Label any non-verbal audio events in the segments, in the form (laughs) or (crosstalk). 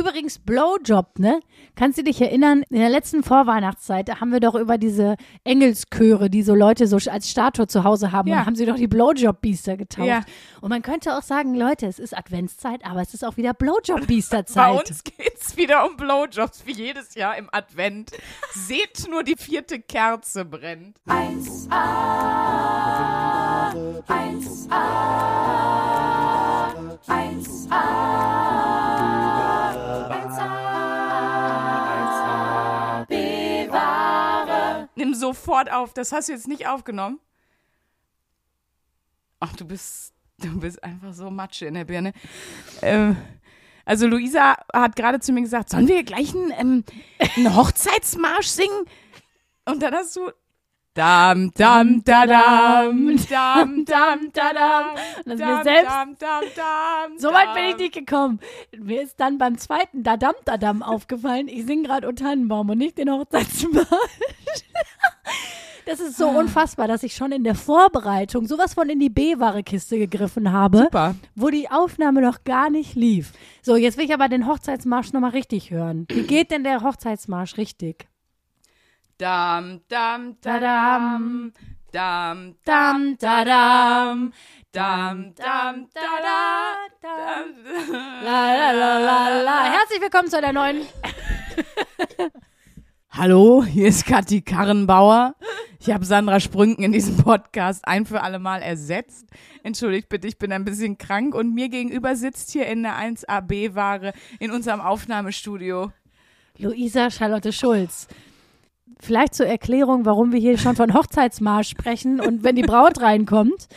Übrigens, Blowjob, ne? Kannst du dich erinnern, in der letzten Vorweihnachtszeit da haben wir doch über diese Engelschöre, die so Leute so als Statue zu Hause haben, Ja. und haben sie doch die Blowjob-Biester getauft. Ja. Und man könnte auch sagen, Leute, es ist Adventszeit, aber es ist auch wieder (laughs) Bei Blowjob-Biester-Zeit. uns geht's wieder um Blowjobs, wie jedes Jahr im Advent. Seht nur, die vierte Kerze brennt. Nimm sofort auf. Das hast du jetzt nicht aufgenommen. Ach, du bist, du bist einfach so Matsche in der Birne. Ähm, also Luisa hat gerade zu mir gesagt, sollen wir gleich einen, ähm, einen Hochzeitsmarsch singen? Und dann hast du Dam, dam, da, dam, dam, dam, (laughs) da, dam, Das ist dam, mir selbst- dam, dam, dam, (laughs) So weit bin ich dam. nicht gekommen. Mir ist dann beim zweiten Dadam Dadam aufgefallen, ich singe gerade O Tannenbaum und nicht den Hochzeitsmarsch. (laughs) Das ist so Ah. unfassbar, dass ich schon in der Vorbereitung sowas von in die B-Ware-Kiste gegriffen habe, Super. wo die Aufnahme noch gar nicht lief. So, jetzt will ich aber den Hochzeitsmarsch nochmal richtig hören. Wie geht denn der Hochzeitsmarsch richtig? Dam, dam, da, dam, dam, Dam, dadam, dam, dam, da, da, dam. la, la, la, la, la. (laughs) Herzlich willkommen zu einer neuen (laughs) Hallo, hier ist Kathi Karrenbauer. Ich habe Sandra Sprünken in diesem Podcast ein für alle Mal ersetzt. Entschuldigt bitte, ich bin ein bisschen krank und mir gegenüber sitzt hier in der 1AB-Ware in unserem Aufnahmestudio. Luisa Charlotte Schulz. Vielleicht zur Erklärung, warum wir hier schon von Hochzeitsmarsch sprechen und wenn die Braut reinkommt.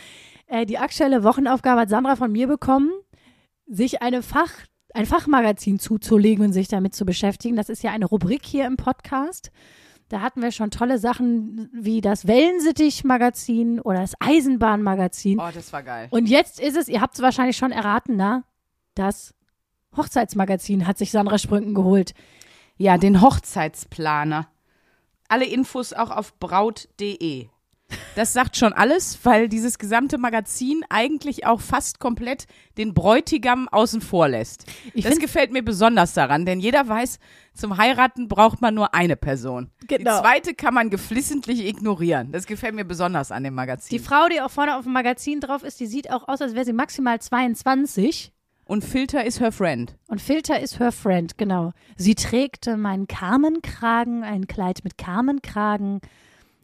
Äh, die aktuelle Wochenaufgabe hat Sandra von mir bekommen, sich eine Fach, ein Fachmagazin zuzulegen und sich damit zu beschäftigen. Das ist ja eine Rubrik hier im Podcast. Da hatten wir schon tolle Sachen wie das Wellensittich-Magazin oder das Eisenbahn-Magazin. Oh, das war geil. Und jetzt ist es, ihr habt es wahrscheinlich schon erraten, na, das Hochzeitsmagazin hat sich Sandra Sprünken geholt. Ja, den Hochzeitsplaner. Alle Infos auch auf braut.de. Das sagt schon alles, weil dieses gesamte Magazin eigentlich auch fast komplett den Bräutigam außen vor lässt. Ich das gefällt mir besonders daran, denn jeder weiß, zum Heiraten braucht man nur eine Person. Genau. Die zweite kann man geflissentlich ignorieren. Das gefällt mir besonders an dem Magazin. Die Frau, die auch vorne auf dem Magazin drauf ist, die sieht auch aus, als wäre sie maximal 22. Und Filter ist her friend. Und Filter ist her friend, genau. Sie trägt meinen Carmenkragen, ein Kleid mit Carmenkragen.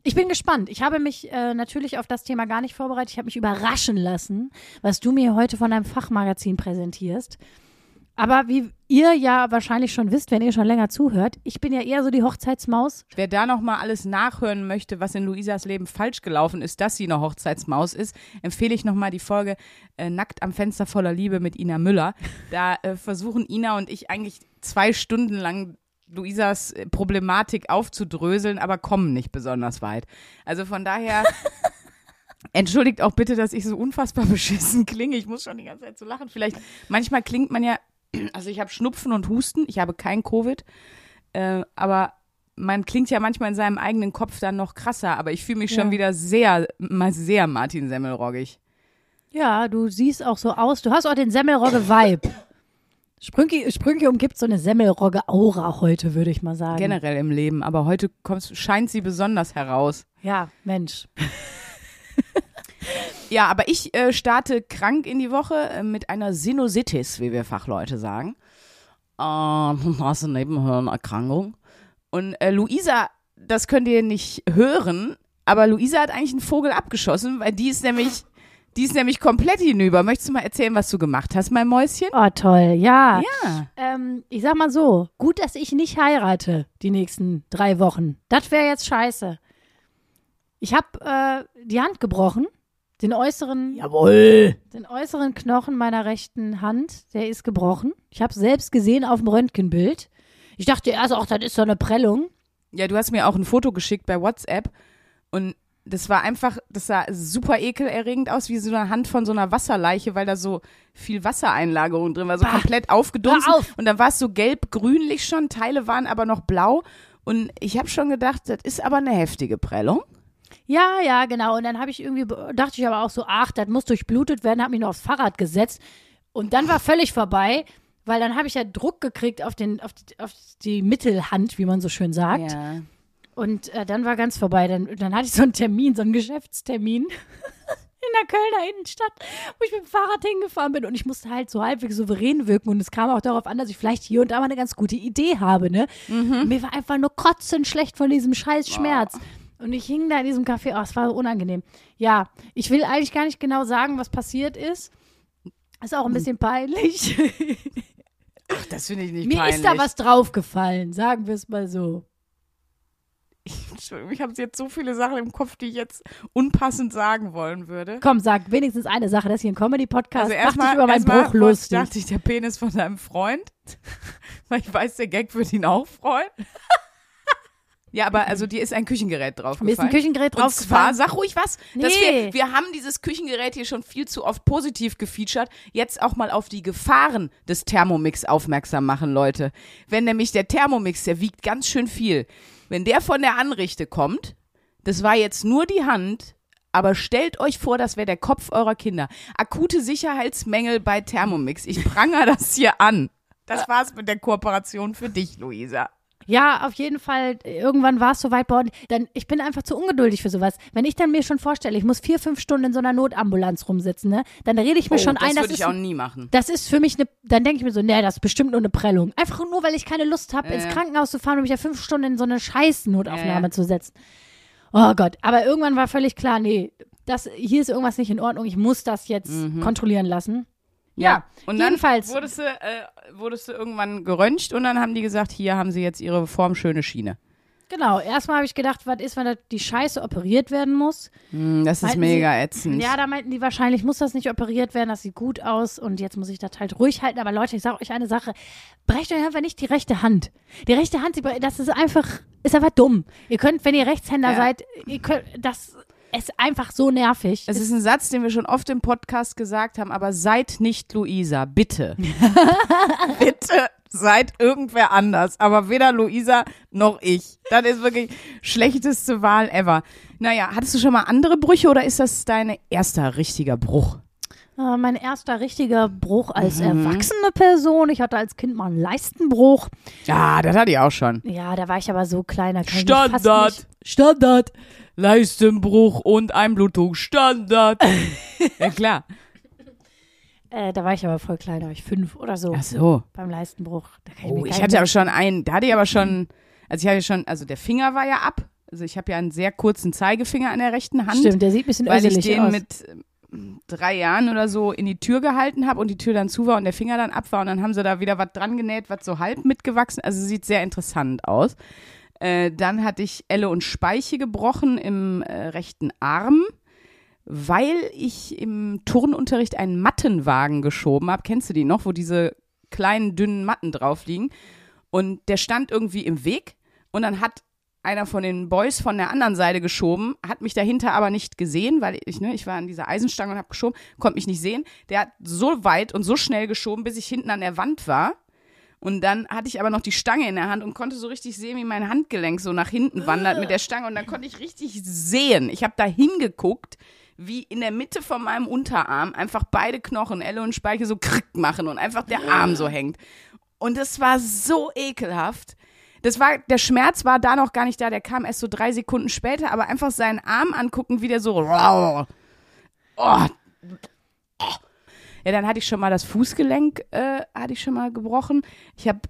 Ich bin gespannt. Ich habe mich äh, natürlich auf das Thema gar nicht vorbereitet. Ich habe mich überraschen lassen, was du mir heute von deinem Fachmagazin präsentierst. Aber wie ihr ja wahrscheinlich schon wisst, wenn ihr schon länger zuhört, ich bin ja eher so die Hochzeitsmaus. Wer da noch mal alles nachhören möchte, was in Luisas Leben falsch gelaufen ist, dass sie eine Hochzeitsmaus ist, empfehle ich noch mal die Folge äh, Nackt am Fenster voller Liebe mit Ina Müller. Da äh, versuchen Ina und ich eigentlich zwei Stunden lang Luisas äh, Problematik aufzudröseln, aber kommen nicht besonders weit. Also von daher (laughs) entschuldigt auch bitte, dass ich so unfassbar beschissen klinge. Ich muss schon die ganze Zeit so lachen. Vielleicht manchmal klingt man ja, also ich habe Schnupfen und Husten, ich habe kein Covid, äh, aber man klingt ja manchmal in seinem eigenen Kopf dann noch krasser, aber ich fühle mich schon Ja. wieder sehr, mal sehr Martin Semmelroggig. Ja, du siehst auch so aus. Du hast auch den Semmelrogge-Vibe. Sprünki, Sprünki umgibt so eine Semmelrogge-Aura heute, würde ich mal sagen. Generell im Leben, aber heute kommst, scheint sie besonders heraus. Ja, Mensch. Ja, aber ich äh, starte krank in die Woche äh, mit einer Sinusitis, wie wir Fachleute sagen. Ähm, (laughs) hast eine Nebenhörenerkrankung. Und äh, Luisa, das könnt ihr nicht hören, aber Luisa hat eigentlich einen Vogel abgeschossen, weil die ist nämlich, die ist nämlich komplett hinüber. Möchtest du mal erzählen, was du gemacht hast, mein Mäuschen? Oh, toll. Ja. Ja. Ähm, ich sag mal so, gut, dass ich nicht heirate die nächsten drei Wochen. Das wäre jetzt scheiße. Ich habe äh, die Hand gebrochen. Den äußeren, Jawohl. den äußeren Knochen meiner rechten Hand, der ist gebrochen. Ich habe selbst gesehen auf dem Röntgenbild. Ich dachte erst, auch das ist so eine Prellung. Ja, du hast mir auch ein Foto geschickt bei WhatsApp und das war einfach, das sah super ekelerregend aus, wie so eine Hand von so einer Wasserleiche, weil da so viel Wassereinlagerung drin war, so Bah. komplett aufgedunsen. Auf. Und dann war es so gelb-grünlich schon, Teile waren aber noch blau. Und ich habe schon gedacht, das ist aber eine heftige Prellung. Ja, ja, genau. Und dann habe ich irgendwie, dachte ich aber auch so, ach, das muss durchblutet werden, habe mich noch aufs Fahrrad gesetzt. Und dann war völlig vorbei, weil dann habe ich ja Druck gekriegt auf, den, auf, die, auf die Mittelhand, wie man so schön sagt. Ja. Und äh, dann war ganz vorbei. Dann, dann hatte ich so einen Termin, so einen Geschäftstermin (laughs) in der Kölner Innenstadt, wo ich mit dem Fahrrad hingefahren bin. Und ich musste halt so halbwegs souverän wirken. Und es kam auch darauf an, dass ich vielleicht hier und da mal eine ganz gute Idee habe. Ne? Mhm. Mir war einfach nur kotzend schlecht von diesem scheiß Schmerz. Und ich hing da in diesem Café. Oh, es war so unangenehm. Ja, ich will eigentlich gar nicht genau sagen, was passiert ist. Ist auch ein bisschen peinlich. (laughs) Ach, das finde ich nicht Mir peinlich. ist da was draufgefallen, sagen wir es mal so. Entschuldigung, ich habe jetzt so viele Sachen im Kopf, die ich jetzt unpassend sagen wollen würde. Komm, sag wenigstens eine Sache. Das ist hier ein Comedy-Podcast. Also erstmal dich über meinen Bruch lustig. dachte ich, der Penis von deinem Freund. (laughs) Weil ich weiß, der Gag wird ihn auch freuen. Ja, aber also dir ist ein Küchengerät draufgefallen. Mir ist ein Küchengerät Und zwar, sag ruhig was, dass Nee. wir, wir haben dieses Küchengerät hier schon viel zu oft positiv gefeatured. Jetzt auch mal auf die Gefahren des Thermomix aufmerksam machen, Leute. Wenn nämlich der Thermomix, der wiegt ganz schön viel. Wenn der von der Anrichte kommt, das war jetzt nur die Hand, aber stellt euch vor, das wäre der Kopf eurer Kinder. Akute Sicherheitsmängel bei Thermomix. Ich prangere (laughs) das hier an. Das war's mit der Kooperation für dich, Luisa. Ja, auf jeden Fall. Irgendwann war es soweit. Boah, dann, ich bin einfach zu ungeduldig für sowas. Wenn ich dann mir schon vorstelle, ich muss vier, fünf Stunden in so einer Notambulanz rumsitzen, ne, dann rede ich mir schon Oh, das ein, das würde ich ist, auch nie machen. das ist für mich eine, dann denke ich mir so, nee, das ist bestimmt nur eine Prellung. Einfach nur, weil ich keine Lust habe, Ja, ins. Krankenhaus zu fahren und mich ja fünf Stunden in so eine scheiß Notaufnahme ja. zu setzen. Oh Gott, aber irgendwann war völlig klar, nee, das, hier ist irgendwas nicht in Ordnung, ich muss das jetzt kontrollieren lassen. Ja, und dann jedenfalls. wurdest du, äh, wurdest du irgendwann geröntgt und dann haben die gesagt, hier haben sie jetzt ihre formschöne Schiene. Genau, erstmal habe ich gedacht, was ist, wenn da die Scheiße operiert werden muss? Hm, das ist Meinten mega Sie- ätzend. Ja, da meinten die wahrscheinlich, muss das nicht operiert werden, das sieht gut aus und jetzt muss ich das halt ruhig halten. Aber Leute, ich sage euch eine Sache, brecht euch einfach nicht die rechte Hand. Die rechte Hand, das ist einfach, ist einfach dumm. Ihr könnt, wenn ihr Rechtshänder Ja. seid, ihr könnt, das ist einfach so nervig. Es ist ein Satz, den wir schon oft im Podcast gesagt haben, aber seid nicht Luisa, bitte. (laughs) bitte seid irgendwer anders, aber weder Luisa noch ich. Das ist wirklich schlechteste Wahl ever. Naja, hattest du schon mal andere Brüche oder ist das dein erster richtiger Bruch? Äh, mein erster richtiger Bruch als Mhm. erwachsene Person. Ich hatte als Kind mal einen Leistenbruch. Ja, das hatte ich auch schon. Ja, da war ich aber so klein, da kann ich mich fast Standard. Standard. Leistenbruch und Einblutung, Standard. (laughs) ja, klar. Äh, da war ich aber voll klein, da war ich fünf oder so. Ach so. Beim Leistenbruch. Ich Oh, ich hatte aber schon einen, da hatte ich aber schon, also ich hatte schon, also der Finger war ja ab. Also ich habe ja einen sehr kurzen Zeigefinger an der rechten Hand, Stimmt, der sieht ein bisschen weil ich den aus. mit ähm, drei Jahren oder so in die Tür gehalten habe und die Tür dann zu war und der Finger dann ab war und dann haben sie da wieder was dran genäht, was so halb mitgewachsen, also sieht sehr interessant aus. Äh, dann hatte ich Elle und Speiche gebrochen im äh, rechten Arm, weil ich im Turnunterricht einen Mattenwagen geschoben habe. Kennst du die noch, wo diese kleinen, dünnen Matten drauf liegen? Und der stand irgendwie im Weg und dann hat einer von den Boys von der anderen Seite geschoben, hat mich dahinter aber nicht gesehen, weil ich, ne, ich war an dieser Eisenstange und habe geschoben, konnte mich nicht sehen. Der hat so weit und so schnell geschoben, bis ich hinten an der Wand war. Und dann hatte ich aber noch die Stange in der Hand und konnte so richtig sehen, wie mein Handgelenk so nach hinten wandert mit der Stange. Und dann konnte ich richtig sehen. Ich habe da hingeguckt, wie in der Mitte von meinem Unterarm einfach beide Knochen, Elle und Speiche, so krick machen und einfach der Arm so hängt. Und das war so ekelhaft. Das war, der Schmerz war da noch gar nicht da, der kam erst so drei Sekunden später, aber einfach seinen Arm angucken, wie der so. Oh, oh. Ja, dann hatte ich schon mal das Fußgelenk, äh, hatte ich schon mal gebrochen. Ich habe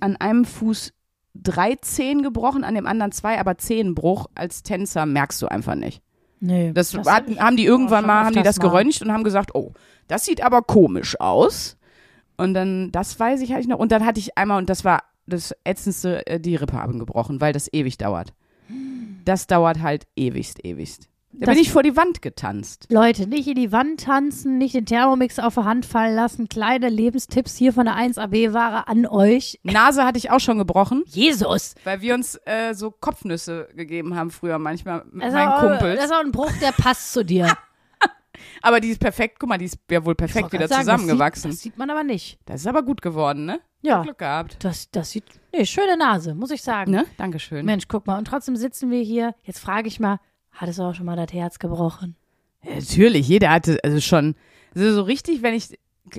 an einem Fuß drei Zehen gebrochen, an dem anderen zwei, aber Zehenbruch als Tänzer merkst du einfach nicht. Nee, Das, hatten, ich haben die irgendwann mal, haben die das mal. geröntgt und haben gesagt, oh, das sieht aber komisch aus. Und dann, das weiß ich, hatte ich noch. Und dann hatte ich einmal, und das war das ätzendste, äh, die Rippe haben gebrochen, weil das ewig dauert. Das dauert halt ewigst, ewigst. Da bin ich vor die Wand getanzt. Leute, nicht in die Wand tanzen, nicht den Thermomix auf der Hand fallen lassen. Kleine Lebenstipps hier von der 1AB-Ware an euch. Nase hatte ich auch schon gebrochen, Jesus! weil wir uns äh, so Kopfnüsse gegeben haben früher manchmal mit meinen auch, Kumpels. das ist auch ein Bruch, der passt zu dir. (laughs) Aber die ist perfekt, guck mal, die ist ja wohl perfekt wieder sagen, zusammengewachsen. Das sieht, das sieht man aber nicht. Das ist aber gut geworden, ne? Ja, Glück gehabt. das, das sieht, nee, schöne Nase, muss ich sagen. Ne? Dankeschön. Mensch, guck mal, und trotzdem sitzen wir hier. Jetzt frage ich mal, hattest du auch schon mal das Herz gebrochen? Ja, natürlich, jeder hatte, also schon, also so richtig, wenn ich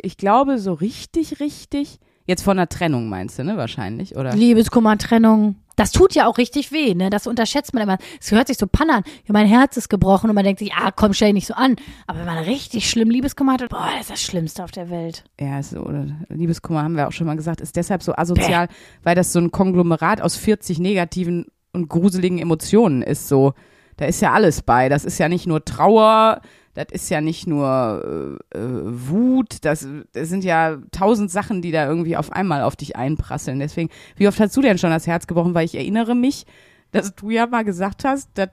ich glaube, so richtig, richtig. Jetzt von einer Trennung meinst du, ne? Wahrscheinlich, oder? Liebeskummer, Trennung. Das tut ja auch richtig weh, ne? Das unterschätzt man immer. Es hört sich so pannern. Ja, mein Herz ist gebrochen und man denkt sich, ah, komm, stell dich nicht so an. Aber wenn man richtig schlimm Liebeskummer hat, boah, das ist das Schlimmste auf der Welt. Ja, ist so, oder Liebeskummer haben wir auch schon mal gesagt, ist deshalb so asozial, weil das so ein Konglomerat aus 40 negativen und gruseligen Emotionen ist. So, da ist ja alles bei. Das ist ja nicht nur Trauer, das ist ja nicht nur äh, äh, Wut, das, das sind ja tausend Sachen, die da irgendwie auf einmal auf dich einprasseln. Deswegen, wie oft hast du denn schon das Herz gebrochen? Weil ich erinnere mich, dass du ja mal gesagt hast, dass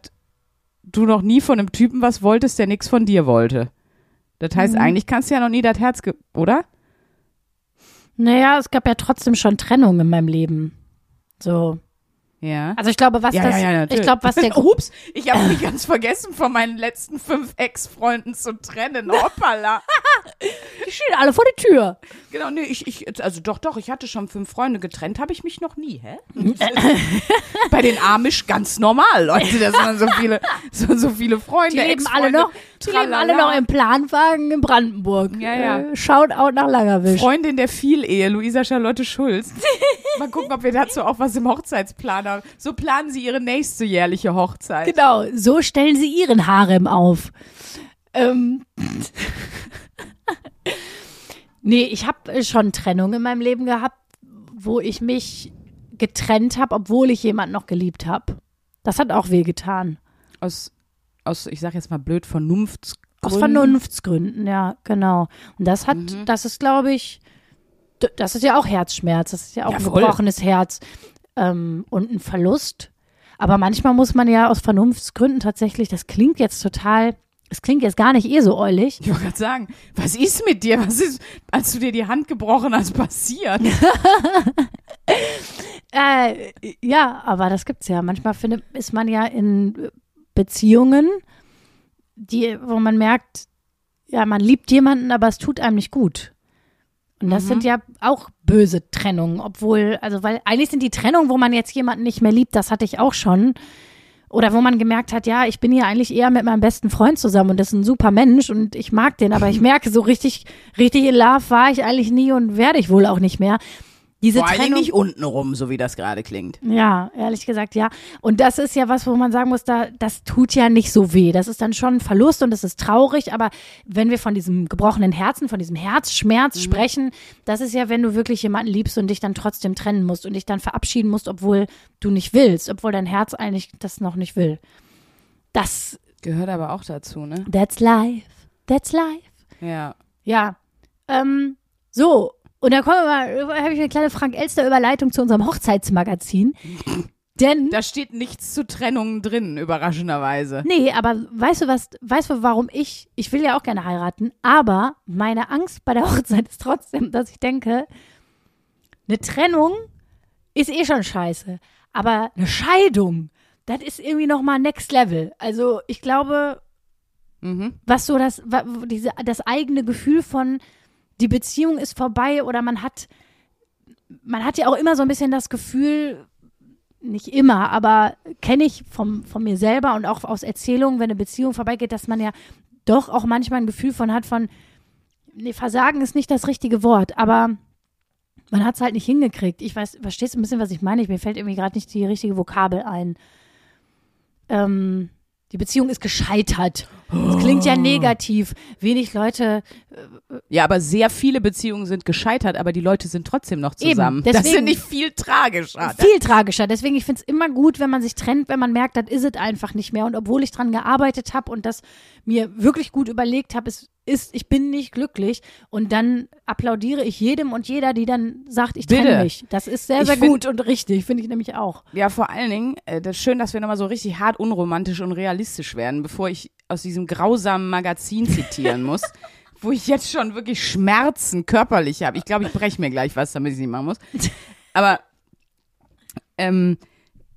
du noch nie von einem Typen was wolltest, der nichts von dir wollte. Das heißt, Mhm. eigentlich kannst du ja noch nie das Herz, ge oder? Naja, es gab ja trotzdem schon Trennung in meinem Leben. So. Ja. Also ich glaube, was ja, das, ja, ja, ich glaube, was der, (laughs) Ups, ich habe mich ganz vergessen, von meinen letzten fünf Ex-Freunden zu trennen. Hoppala. (laughs) die stehen alle vor der Tür. genau, nee, ich, ich, also doch, doch, ich hatte schon fünf Freunde getrennt, habe ich mich noch nie, hä? Bei den Amish ganz normal, Leute, dass man so viele, so, so viele Freunde, Die leben alle noch, die leben alle noch im Planwagen in Brandenburg. Ja, ja. Äh, Shoutout nach Langerwisch. Freundin der Vielehe, Luisa Charlotte Schulz. (laughs) Mal gucken, ob wir dazu auch was im Hochzeitsplan haben. So planen sie ihre nächste jährliche Hochzeit. Genau, so stellen sie ihren Harem auf. Ähm. (laughs) nee, ich habe schon Trennung in meinem Leben gehabt, wo ich mich getrennt habe, obwohl ich jemanden noch geliebt habe. Das hat auch wehgetan. Aus, aus, ich sag jetzt mal blöd, Vernunftsgründen. Aus Vernunftsgründen, ja, genau. Und das hat, Mhm. das ist, glaube ich, das ist ja auch Herzschmerz, das ist ja auch Ja, ein gebrochenes Herz ähm, und ein Verlust. Aber manchmal muss man ja aus Vernunftsgründen tatsächlich, das klingt jetzt total, es klingt jetzt gar nicht eh so eulig. Ich wollte gerade sagen, was ist mit dir? Was ist, als du dir die Hand gebrochen hast, passiert? (laughs) Äh, ja, aber das gibt's ja. Manchmal findet, ist man ja in Beziehungen, die, wo man merkt, ja, man liebt jemanden, aber es tut einem nicht gut. Und das Mhm. sind ja auch böse Trennungen, obwohl, also weil eigentlich sind die Trennungen, wo man jetzt jemanden nicht mehr liebt, das hatte ich auch schon. Oder wo man gemerkt hat, ja, ich bin hier eigentlich eher mit meinem besten Freund zusammen und das ist ein super Mensch und ich mag den, aber ich (laughs) merke, so richtig, richtig in Love war ich eigentlich nie und werde ich wohl auch nicht mehr. Diese Vor Trennung, nicht untenrum, so wie das gerade klingt. ja, ehrlich gesagt, ja. Und das ist ja was, wo man sagen muss, da, das tut ja nicht so weh. Das ist dann schon ein Verlust und das ist traurig. Aber wenn wir von diesem gebrochenen Herzen, von diesem Herzschmerz Mhm. sprechen, das ist ja, wenn du wirklich jemanden liebst und dich dann trotzdem trennen musst und dich dann verabschieden musst, obwohl du nicht willst, obwohl dein Herz eigentlich das noch nicht will. Das, Gehört aber auch dazu, ne? that's life. That's life. Ja. Ja. Ähm, so. Und da kommen wir mal, habe ich eine kleine Frank-Elster-Überleitung zu unserem Hochzeitsmagazin. Denn. Da steht nichts zu Trennungen drin, überraschenderweise. Nee, aber weißt du was, weißt du, warum ich, ich will ja auch gerne heiraten, aber meine Angst bei der Hochzeit ist trotzdem, dass ich denke, eine Trennung ist eh schon scheiße, aber eine Scheidung, das ist irgendwie nochmal next level. Also ich glaube, Mhm. was so das, diese, das eigene Gefühl von, die Beziehung ist vorbei oder man hat, man hat ja auch immer so ein bisschen das Gefühl, nicht immer, aber kenne ich vom, von mir selber und auch aus Erzählungen, wenn eine Beziehung vorbeigeht, dass man ja doch auch manchmal ein Gefühl von hat von, nee, Versagen ist nicht das richtige Wort, aber man hat es halt nicht hingekriegt. Ich weiß, verstehst du ein bisschen, was ich meine? Mir fällt irgendwie gerade nicht die richtige Vokabel ein. Ähm, die Beziehung ist gescheitert. Das klingt ja negativ. Wenig Leute Ja, aber sehr viele Beziehungen sind gescheitert, aber die Leute sind trotzdem noch Eben, zusammen. das deswegen- finde ich viel tragischer. viel tragischer. Deswegen, ich finde es immer gut, wenn man sich trennt, wenn man merkt, das ist es einfach nicht mehr. Und obwohl ich dran gearbeitet habe und das mir wirklich gut überlegt habe, es ist, ich bin nicht glücklich. Und dann applaudiere ich jedem und jeder, die dann sagt, ich trenne Bitte. mich. Das ist sehr, sehr find- gut und richtig, finde ich nämlich auch. Ja, vor allen Dingen, äh, das ist schön, dass wir nochmal so richtig hart unromantisch und realistisch werden, bevor ich aus diesem grausamen Magazin zitieren (laughs) muss, wo ich jetzt schon wirklich Schmerzen körperlich habe. Ich glaube, ich breche mir gleich was, damit ich es nicht machen muss. Aber ähm,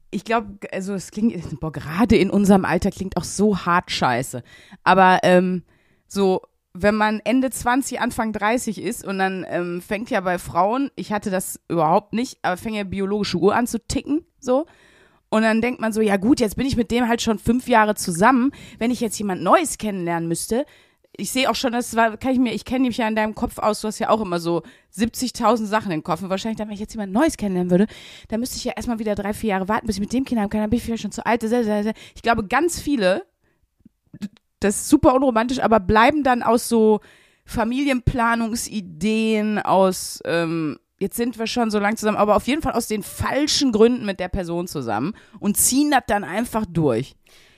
ich glaube, also es klingt, boah, gerade in unserem Alter klingt auch so hart scheiße. Aber ähm, so, wenn man Ende 20, Anfang 30 ist und dann ähm, fängt ja bei Frauen, ich hatte das überhaupt nicht, aber fängt ja biologische Uhr an zu ticken, so. Und dann denkt man so, ja gut, jetzt bin ich mit dem halt schon fünf Jahre zusammen. Wenn ich jetzt jemand Neues kennenlernen müsste, ich sehe auch schon, das war, kann ich mir, ich kenne mich ja in deinem Kopf aus, du hast ja auch immer so 70.000 Sachen im Kopf. Und wahrscheinlich, dann, wenn ich jetzt jemand Neues kennenlernen würde, dann müsste ich ja erstmal wieder drei, vier Jahre warten, bis ich mit dem Kind haben kann, dann bin ich vielleicht schon zu alt. Ich glaube, ganz viele, das ist super unromantisch, aber bleiben dann aus so Familienplanungsideen, aus, ähm, jetzt sind wir schon so lang zusammen, aber auf jeden Fall aus den falschen Gründen mit der Person zusammen und ziehen das dann einfach durch.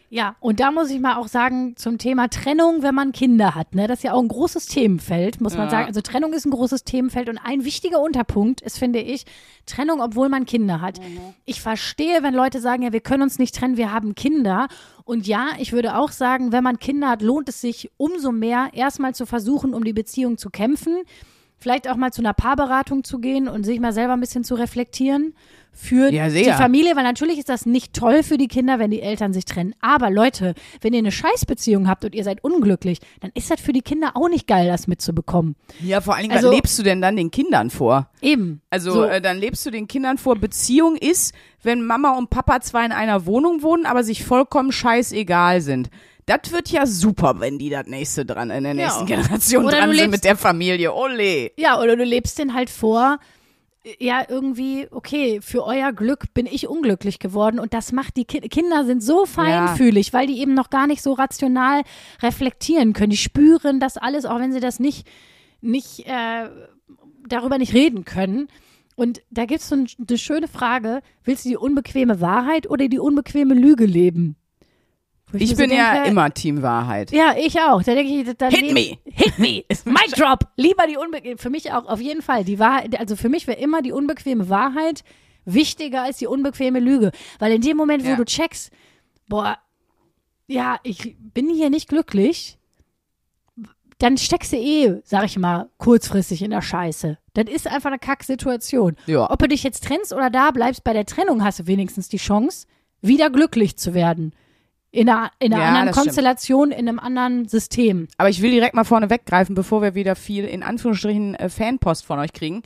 Ja, und da muss ich mal auch sagen, zum Thema Trennung, wenn man Kinder hat, ne, das ist ja auch ein großes Themenfeld, muss man Ja. sagen. Also Trennung ist ein großes Themenfeld und ein wichtiger Unterpunkt ist, finde ich, Trennung, obwohl man Kinder hat. Ich verstehe, wenn Leute sagen, ja, wir können uns nicht trennen, wir haben Kinder. Und ja, ich würde auch sagen, wenn man Kinder hat, lohnt es sich umso mehr, erstmal zu versuchen, um die Beziehung zu kämpfen. Vielleicht auch mal zu einer Paarberatung zu gehen und sich mal selber ein bisschen zu reflektieren für Ja, die. Familie, weil natürlich ist das nicht toll für die Kinder, wenn die Eltern sich trennen. Aber Leute, wenn ihr eine Scheißbeziehung habt und ihr seid unglücklich, dann ist das für die Kinder auch nicht geil, das mitzubekommen. Ja, vor allen Dingen, Also- was lebst du denn dann den Kindern vor? Eben. Also So. äh, dann lebst du den Kindern vor, Beziehung ist, wenn Mama und Papa zwar in einer Wohnung wohnen, aber sich vollkommen scheißegal sind. Das wird ja super, wenn die das nächste dran, in der Ja. nächsten Generation Oder dran sind mit der Familie. Ole. Ja, oder du lebst den halt vor, ja, irgendwie, okay, für euer Glück bin ich unglücklich geworden und das macht die Ki Kinder sind so feinfühlig, weil die eben noch gar nicht so rational reflektieren können. Die spüren das alles, auch wenn sie das nicht, nicht, äh, darüber nicht reden können. Und da gibt es so ein, eine schöne Frage, willst du die unbequeme Wahrheit oder die unbequeme Lüge leben? Ich mir bin so ja denke, immer Team Wahrheit. ja, ich auch. Da denke ich, dann Hit me. Hit me. Mic drop. Lieber die unbequeme, für mich auch auf jeden Fall. Die Wahrheit, also für mich wäre immer die unbequeme Wahrheit wichtiger als die unbequeme Lüge. Weil in dem Moment, wo Ja. du checkst, boah, ja, ich bin hier nicht glücklich, dann steckst du eh, sag ich mal, kurzfristig in der Scheiße. Das ist einfach eine Kacksituation. Ja. Ob du dich jetzt trennst oder da bleibst, bei der Trennung hast du wenigstens die Chance, wieder glücklich zu werden. In einer, in einer Ja, anderen das stimmt. Konstellation, in einem anderen System. Aber ich will direkt mal vorne weggreifen, bevor wir wieder viel in Anführungsstrichen äh, Fanpost von euch kriegen.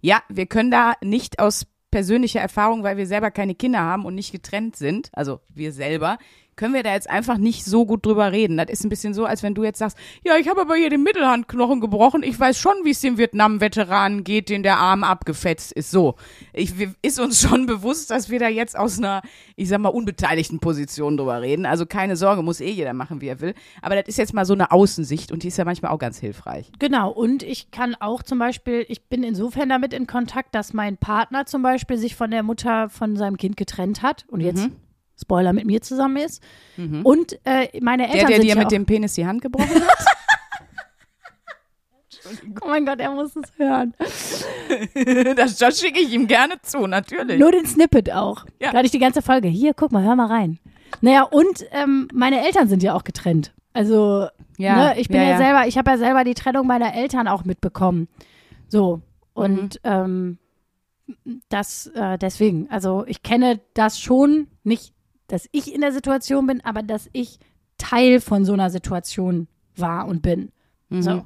Ja, wir können da nicht aus persönlicher Erfahrung, weil wir selber keine Kinder haben und nicht getrennt sind, also wir selber, können wir da jetzt einfach nicht so gut drüber reden. Das ist ein bisschen so, als wenn du jetzt sagst, ja, ich habe aber hier den Mittelhandknochen gebrochen. Ich weiß schon, wie es dem Vietnam-Veteranen geht, den der Arm abgefetzt ist. So, ich, ist uns schon (laughs) bewusst, dass wir da jetzt aus einer, ich sag mal, unbeteiligten Position drüber reden. Also keine Sorge, muss eh jeder machen, wie er will. Aber das ist jetzt mal so eine Außensicht und die ist ja manchmal auch ganz hilfreich. Genau, und ich kann auch zum Beispiel, ich bin insofern damit in Kontakt, dass mein Partner zum Beispiel sich von der Mutter von seinem Kind getrennt hat und jetzt, Mhm. Spoiler, mit mir zusammen ist. Und äh, meine Der, Eltern der sind dir ja mit dem Penis die Hand gebrochen hat? (laughs) Oh mein Gott, er muss es hören. (laughs) das das schicke ich ihm gerne zu, natürlich. Nur den Snippet auch. Ja. Gar nicht die ganze Folge. Hier, guck mal, hör mal rein. Naja, und ähm, meine Eltern sind ja auch getrennt. Also, Ja, ne, ich bin ja, ja, ja. selber, ich habe ja selber die Trennung meiner Eltern auch mitbekommen. So. Und Mhm. ähm, das äh, deswegen, also ich kenne das schon, nicht, dass ich in der Situation bin, aber dass ich Teil von so einer Situation war und bin. Mhm. So.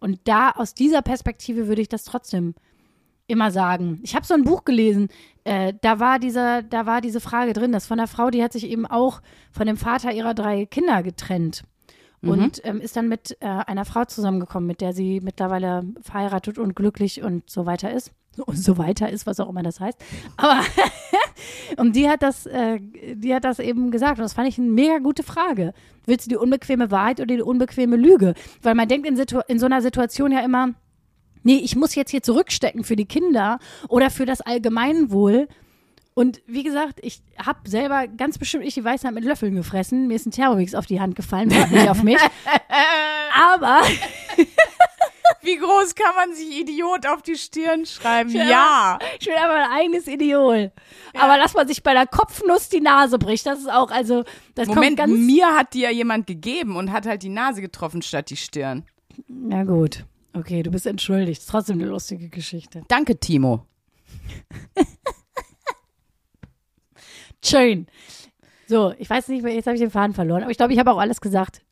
Und da aus dieser Perspektive würde ich das trotzdem immer sagen. Ich habe so ein Buch gelesen, äh, da war dieser, da war diese Frage drin, das von der Frau, die hat sich eben auch von dem Vater ihrer drei Kinder getrennt und ähm, ist dann mit äh, einer Frau zusammengekommen, mit der sie mittlerweile verheiratet und glücklich und so weiter ist. Und so weiter ist, was auch immer das heißt. Aber (laughs) und die hat das, äh, die hat das eben gesagt. Und das fand ich eine mega gute Frage. Willst du die unbequeme Wahrheit oder die unbequeme Lüge? Weil man denkt in, Situ in so einer Situation ja immer, nee, ich muss jetzt hier zurückstecken für die Kinder oder für das Allgemeinwohl. Und wie gesagt, ich habe selber ganz bestimmt ich die Weisheit mit Löffeln gefressen. Mir ist ein Thermomix auf die Hand gefallen, hört nicht auf mich. (laughs) Aber Wie groß kann man sich Idiot auf die Stirn schreiben? Ja. Ja. ich bin aber mein eigenes Ideol. Aber dass man sich bei der Kopfnuss die Nase bricht, das ist auch, also, das Moment, kommt ganz. mir hat die ja jemand gegeben und hat halt die Nase getroffen statt die Stirn. Na gut. Okay, du bist entschuldigt. Ist trotzdem eine lustige Geschichte. Danke, Timo. Schön. So, ich weiß nicht mehr, jetzt habe ich den Faden verloren, aber ich glaube, ich habe auch alles gesagt.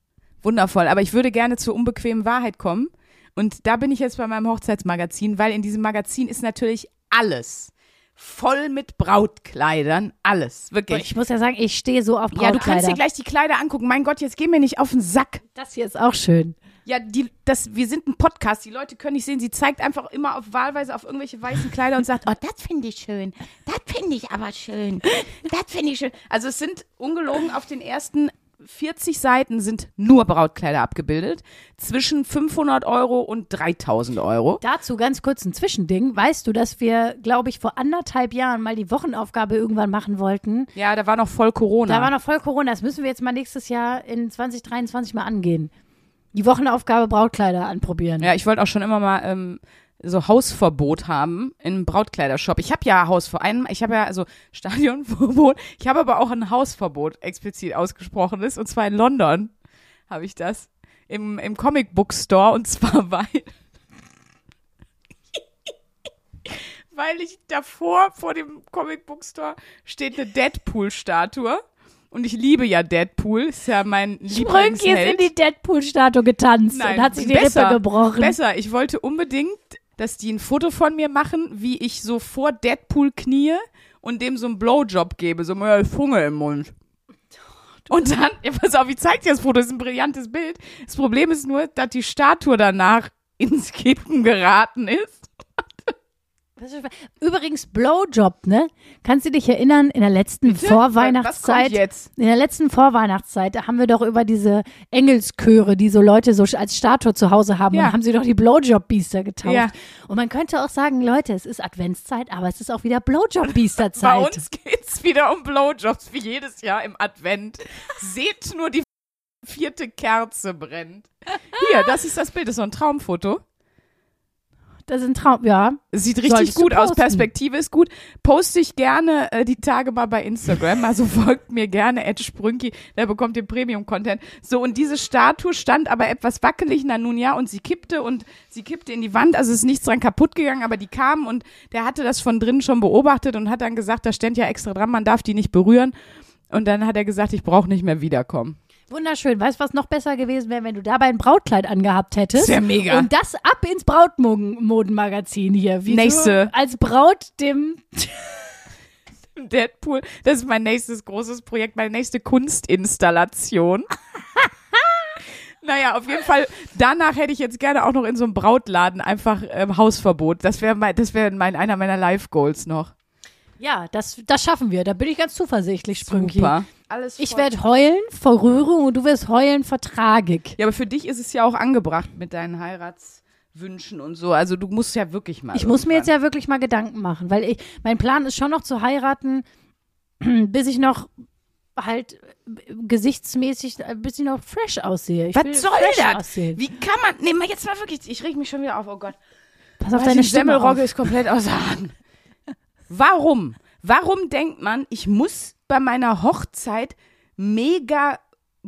Wundervoll. Aber ich würde gerne zur unbequemen Wahrheit kommen. Und da bin ich jetzt bei meinem Hochzeitsmagazin, weil in diesem Magazin ist natürlich alles. Voll mit Brautkleidern. Alles. Wirklich. ich muss ja sagen, ich stehe so auf Ja, du kannst Brautkleider. dir gleich die Kleider angucken. Mein Gott, jetzt geh mir nicht auf den Sack. das hier ist auch schön. Ja, die, das, wir sind ein Podcast, die Leute können nicht sehen. Sie zeigt einfach immer auf wahlweise auf irgendwelche weißen Kleider und sagt, oh, das finde ich schön. Das finde ich aber schön. Das finde ich schön. Also es sind ungelogen auf den ersten 40 Seiten sind nur Brautkleider abgebildet. Zwischen 500 Euro und 3000 Euro. Dazu ganz kurz ein Zwischending. Weißt du, dass wir, glaube ich, vor anderthalb Jahren mal die Wochenaufgabe irgendwann machen wollten? Ja, da war noch voll Corona. Da war noch voll Corona. Das müssen wir jetzt mal nächstes Jahr in 2023 mal angehen. Die Wochenaufgabe Brautkleider anprobieren. Ja, ich wollte auch schon immer mal ähm, so Hausverbot haben in einem Brautkleidershop. Ich habe ja Hausverbot, ich habe ja also (laughs) Stadionverbot, ich habe aber auch ein Hausverbot explizit ausgesprochenes und zwar in London habe ich das im im Comic Book Store und zwar (laughs) weil (laughs) weil ich davor vor dem Comic Book Store steht eine Deadpool Statue und ich liebe ja Deadpool, ist ja mein Lieblingsheld. Sprünki ist in die Deadpool-Statue getanzt Nein, und hat sich die besser, Rippe gebrochen. Besser, ich wollte unbedingt, dass die ein Foto von mir machen, wie ich so vor Deadpool knie und dem so einen Blowjob gebe, so mal Funge im Mund. Und dann, (laughs) ja, pass auf, ich zeig dir das Foto, das ist ein brillantes Bild. Das Problem ist nur, dass die Statue danach ins Kippen geraten ist. Übrigens Blowjob, ne? Kannst du dich erinnern, in der letzten Was Vorweihnachtszeit, in der letzten Vorweihnachtszeit, da haben wir doch über diese Engelschöre, die so Leute so als Statue zu Hause haben, Ja. und haben sie doch die Blowjob-Biester getauft. Ja. Und man könnte auch sagen, Leute, es ist Adventszeit, aber es ist auch wieder (laughs) Bei Blowjob-Biester-Zeit. uns geht's wieder um Blowjobs, wie jedes Jahr im Advent. Seht nur, die vierte Kerze brennt. Hier, das ist das Bild, das ist so ein Traumfoto. Das ist ein Traum, ja. Sieht richtig gut aus. Perspektive ist gut. Poste ich gerne äh, die Tage mal bei Instagram. Also (laughs) folgt mir gerne, Ed Sprünki, der bekommt den Premium-Content. So, und diese Statue stand aber etwas wackelig, na nun ja, und sie kippte und sie kippte in die Wand. Also ist nichts dran kaputt gegangen, aber die kam und der hatte das von drinnen schon beobachtet und hat dann gesagt, da stand ja extra dran, man darf die nicht berühren. Und dann hat er gesagt, ich brauche nicht mehr wiederkommen. Wunderschön. Weißt du, was noch besser gewesen wäre, wenn du dabei ein Brautkleid angehabt hättest? Sehr mega. Und das ab ins Brautmodenmagazin hier. Wie Nächste. Als Braut dem Deadpool, das ist mein nächstes großes Projekt, meine nächste Kunstinstallation. (laughs) Naja, auf jeden Fall, danach hätte ich jetzt gerne auch noch in so einem Brautladen einfach ähm, Hausverbot. Das wäre mein, das wäre mein, einer meiner Life-Goals noch. Ja, das, das schaffen wir. Da bin ich ganz zuversichtlich, Sprünki. Super. Alles Ich werde heulen vor Rührung und du wirst heulen vor Tragik. Ja, aber für dich ist es ja auch angebracht mit deinen Heiratswünschen und so. Also du musst ja wirklich mal. Ich muss mir jetzt ja wirklich mal Gedanken machen, weil ich, mein Plan ist schon noch zu heiraten, (clears throat) bis ich noch halt äh, gesichtsmäßig, äh, bis ich noch fresh aussehe. Ich will Was soll fresh das? Aussehen. Wie kann man. Nee, mal jetzt mal wirklich. Ich reg mich schon wieder auf, oh Gott. Pass auf Weiß deine die Stimme Semmelrogge auf. ist komplett außer Atem. (laughs) Warum? Warum denkt man, ich muss bei meiner Hochzeit mega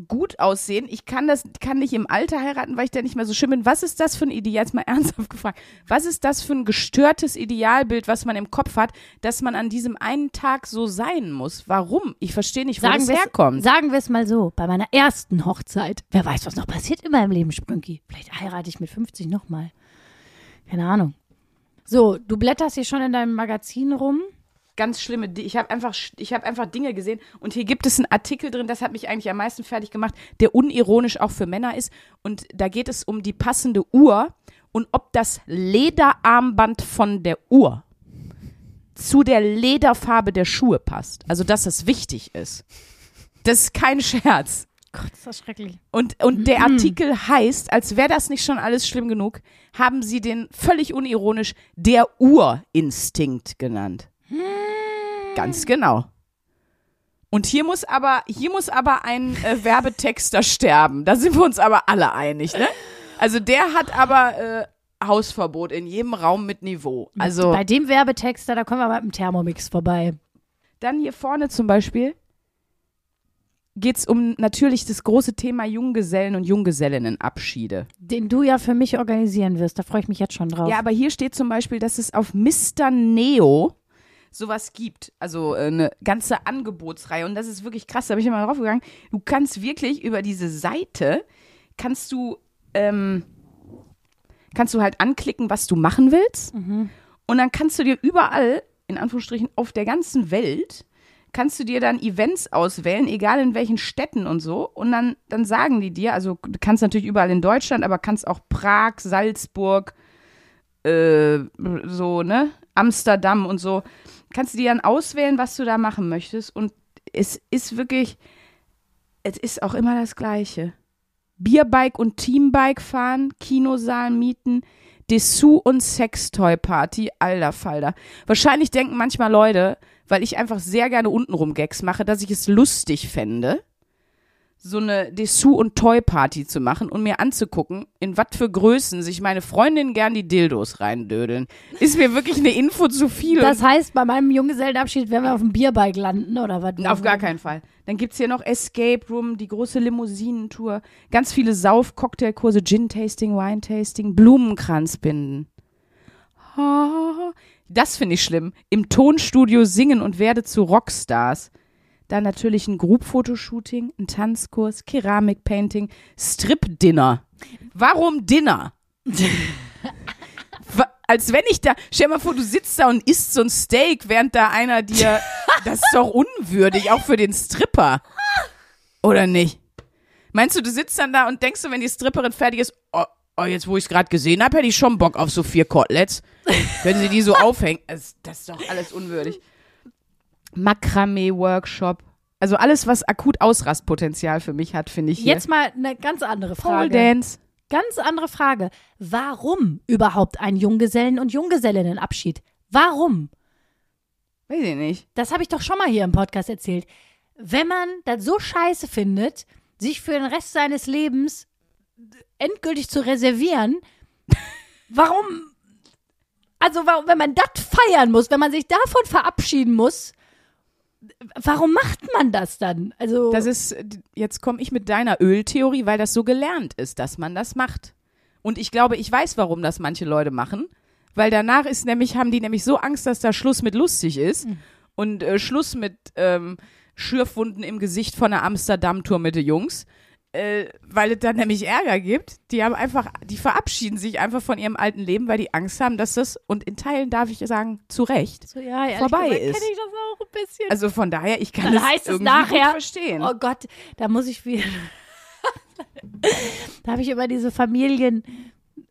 gut aussehen? Ich kann das, kann nicht im Alter heiraten, weil ich da nicht mehr so schön bin. Was ist das für ein Ideal? Jetzt mal (laughs) ernsthaft gefragt. Was ist das für ein gestörtes Idealbild, was man im Kopf hat, dass man an diesem einen Tag so sein muss? Warum? Ich verstehe nicht, wo Sagen das herkommt. sagen wir es mal so, bei meiner ersten Hochzeit, wer weiß, was noch passiert in meinem Leben, Sprünki. Vielleicht heirate ich mit 50 nochmal. Keine Ahnung. So, du blätterst hier schon in deinem Magazin rum. Ganz schlimme, ich habe einfach, ich habe einfach Dinge gesehen und hier gibt es einen Artikel drin, das hat mich eigentlich am meisten fertig gemacht, der unironisch auch für Männer ist und da geht es um die passende Uhr und ob das Lederarmband von der Uhr zu der Lederfarbe der Schuhe passt. Also, dass es wichtig ist. Das ist kein Scherz. Gott, ist das schrecklich. Und, und der Artikel heißt, als wäre das nicht schon alles schlimm genug, haben sie den völlig unironisch der Urinstinkt genannt. Ganz genau. Und hier muss aber, hier muss aber ein äh, Werbetexter (laughs) sterben. Da sind wir uns aber alle einig, ne? Also der hat aber äh, Hausverbot in jedem Raum mit Niveau. Also Bei dem Werbetexter, da kommen wir mal mit dem Thermomix vorbei. dann hier vorne zum Beispiel geht es um natürlich das große Thema Junggesellen und Junggesellinnenabschiede. Den du ja für mich organisieren wirst. Da freue ich mich jetzt schon drauf. Ja, aber hier steht zum Beispiel, dass es auf Mr. Neo sowas gibt. Also äh, eine ganze Angebotsreihe. Und das ist wirklich krass. Da bin ich mal drauf gegangen. Du kannst wirklich über diese Seite, kannst du, ähm, kannst du halt anklicken, was du machen willst. Und dann kannst du dir überall, in Anführungsstrichen, auf der ganzen Welt, kannst du dir dann Events auswählen, egal in welchen Städten und so. Und dann, dann sagen die dir, also du kannst natürlich überall in Deutschland, aber kannst auch Prag, Salzburg, äh, so, ne? Amsterdam und so. Kannst du dir dann auswählen, was du da machen möchtest. Und es ist wirklich, es ist auch immer das Gleiche. Bierbike und Teambike fahren, Kinosaal mieten, Dessous und Sextoy-Party, alter Falter. Wahrscheinlich denken manchmal Leute, weil ich einfach sehr gerne untenrum Gags mache, dass ich es lustig fände, so eine Dessous- und Toy-Party zu machen und mir anzugucken, in was für Größen sich meine Freundinnen gern die Dildos reindödeln. Ist mir wirklich eine Info zu viel. Das heißt, bei meinem Junggesellenabschied werden wir auf dem Bierbike landen, oder was? Auf gar keinen Fall. Dann gibt's hier noch Escape Room, die große Limousinentour, ganz viele Sauf-Cocktailkurse, Gin-Tasting, Wine-Tasting, Blumenkranzbinden. Das finde ich schlimm. Im Tonstudio singen und werde zu Rockstars. Dann natürlich ein Group-Fotoshooting, ein Tanzkurs, Keramik-Painting, Strip-Dinner. Warum Dinner? (laughs) Als wenn ich da, stell dir mal vor, du sitzt da und isst so ein Steak, während da einer dir, (laughs) das ist doch unwürdig, auch für den Stripper. Oder nicht? Meinst du, du sitzt dann da und denkst du, wenn die Stripperin fertig ist, oh, oh jetzt wo ich es gerade gesehen habe, hätte ich schon Bock auf so vier Koteletts. Wenn sie die so aufhängen, das, das ist doch alles unwürdig. Makramee-Workshop. Also alles, was akut Ausrastpotenzial für mich hat, finde ich hier. Jetzt mal eine ganz andere Pole Frage. Dance. Ganz andere Frage. Warum überhaupt ein Junggesellen- und Junggesellinnenabschied? Warum? Weiß ich nicht. Das habe ich doch schon mal hier im Podcast erzählt. Wenn man das so scheiße findet, sich für den Rest seines Lebens endgültig zu reservieren, (laughs) warum? Also, warum, wenn man das feiern muss, wenn man sich davon verabschieden muss, warum macht man das dann? Also, Das ist, jetzt komme ich mit deiner Öltheorie, weil das so gelernt ist, dass man das macht. Und ich glaube, ich weiß, warum das manche Leute machen. Weil danach ist nämlich, haben die nämlich so Angst, dass da Schluss mit lustig ist und äh, Schluss mit ähm, Schürfwunden im Gesicht von der Amsterdam-Tour mit den Jungs. Äh, weil es dann nämlich Ärger gibt. Die haben einfach, die verabschieden sich einfach von ihrem alten Leben, weil die Angst haben, dass das, und in Teilen darf ich sagen, zu Recht. so, ja, vorbei gesagt ist. kenne ich das auch ein bisschen. Also von daher, ich kann Dann das heißt es irgendwie nachher, gut verstehen. Oh Gott, da muss ich wieder. (laughs) da habe ich immer diese Familien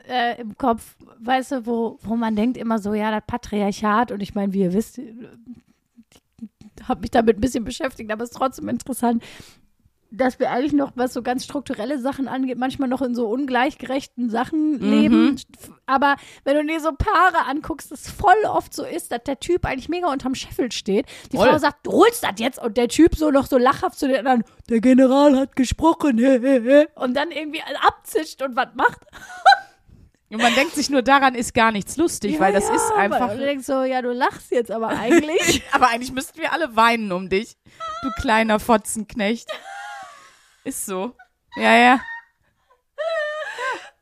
äh, im Kopf, weißt du, wo, wo man denkt immer so, ja, das Patriarchat und ich meine, wie ihr wisst, ich habe mich damit ein bisschen beschäftigt, aber es ist trotzdem interessant, dass wir eigentlich noch, was so ganz strukturelle Sachen angeht, manchmal noch in so ungleichgerechten Sachen leben. Aber wenn du dir so Paare anguckst, es voll oft so ist, dass der Typ eigentlich mega unterm Scheffel steht. Die Voll. Frau sagt, du holst das jetzt und der Typ so noch so lachhaft zu den anderen, der General hat gesprochen, (laughs) und dann irgendwie abzischt und was macht. Und man denkt sich nur, daran ist gar nichts lustig, weil das Ja, ist einfach. Du denkst so, ja, du lachst jetzt aber eigentlich. (laughs) aber eigentlich müssten wir alle weinen um dich, du kleiner Fotzenknecht. Ist so. Ja, ja.